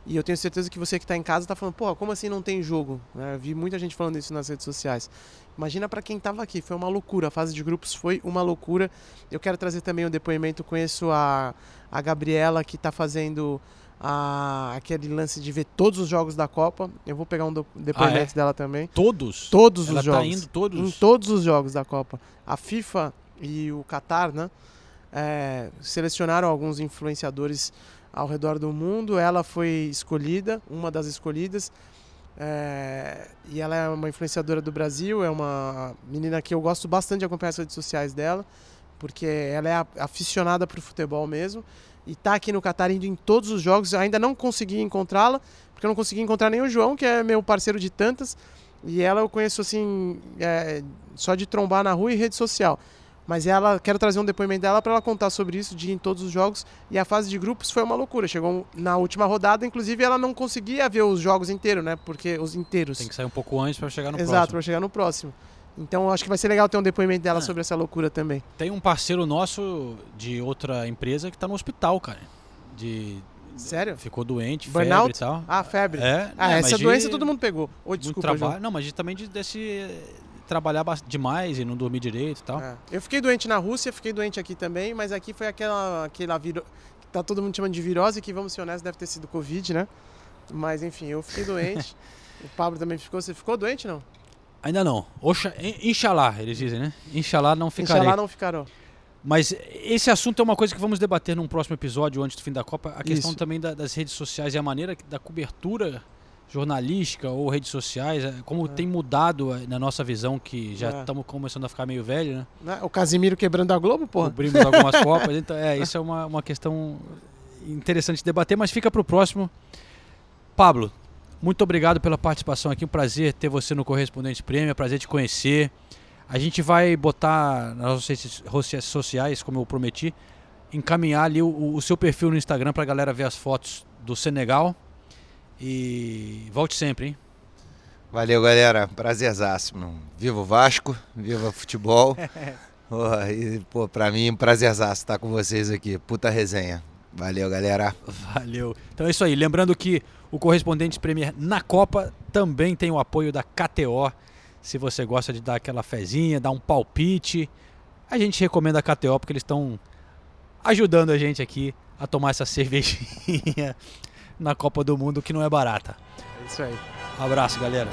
E eu tenho certeza que você que está em casa está falando, pô, como assim não tem jogo? né? Eu vi muita gente falando isso nas redes sociais. Imagina para quem estava aqui, foi uma loucura. A fase de grupos foi uma loucura. Eu quero trazer também um depoimento. Conheço a, a Gabriela que está fazendo a, aquele lance de ver todos os jogos da Copa. Eu vou pegar um do- depoimento dela também. Todos? Todos Ela os tá jogos. indo todos? Em todos os jogos da Copa. A FIFA e o Qatar, né? é, selecionaram alguns influenciadores ao redor do mundo. Ela foi escolhida, uma das escolhidas. É, e ela é uma influenciadora do Brasil, é uma menina que eu gosto bastante de acompanhar as redes sociais dela, porque ela é aficionada por futebol mesmo. E tá aqui no Qatar indo em todos os jogos. Eu ainda não consegui encontrá-la, porque eu não consegui encontrar nem o João, que é meu parceiro de tantas. E ela eu conheço assim, é, só de trombar na rua e rede social. Mas ela, quero trazer um depoimento dela para ela contar sobre isso, de ir em todos os jogos. E a fase de grupos foi uma loucura. Chegou na última rodada, inclusive ela não conseguia ver os jogos inteiros, né? Porque os inteiros. Tem que sair um pouco antes para chegar no Exato, próximo. para chegar no próximo. Então acho que vai ser legal ter um depoimento dela Ah. sobre essa loucura também. Tem um parceiro nosso de outra empresa que tá no hospital, cara. De Sério? ficou doente, febre Burnout? e tal. Ah, febre. É, Ah, né, essa mas de doença todo mundo pegou. Oi, muito desculpa, trabalho. João. Não, mas também de desse trabalhar demais e não dormir direito e tal. É. Eu fiquei doente na Rússia, fiquei doente aqui também, mas aqui foi aquela, aquela viro... que tá todo mundo chamando de virose, que vamos ser honestos, deve ter sido Covid, né? Mas enfim, eu fiquei doente. <laughs> o Pablo também ficou. Você ficou doente, não? Ainda não. Oxa, in- Inshallah, eles dizem, né? Inshallah não ficarei. Inshallah não ficaram. Mas esse assunto é uma coisa que vamos debater num próximo episódio antes do fim da Copa. A questão Isso. também da- das redes sociais e a maneira da cobertura jornalística ou redes sociais, eh, como tem mudado eh, na nossa visão, que já É. estamos começando a ficar meio velho, né? Né? O Casimiro quebrando a Globo, porra. Cobrimos algumas <laughs> Copas. Então, é, isso é uma, uma questão interessante de debater, mas fica para o próximo. Pablo, muito obrigado pela participação aqui. Um prazer ter você no Correspondente Prêmio, é um prazer te conhecer. A gente vai botar nas nossas redes sociais, como eu prometi, encaminhar ali o, o seu perfil no Instagram para a galera ver as fotos do Senegal. E volte sempre, hein? Valeu, galera. Prazerzaço. mano. Viva o Vasco, viva o futebol. <laughs> E, pô, pra mim, um prazerzaço estar com vocês aqui. Puta resenha. Valeu, galera. Valeu. Então é isso aí. Lembrando que o Correspondente Premier na Copa também tem o apoio da KTO. Se você gosta de dar aquela fezinha, dar um palpite, a gente recomenda a KTO porque eles estão ajudando a gente aqui a tomar essa <laughs> cervejinha na Copa do Mundo que não é barata. É isso aí. Abraço, galera.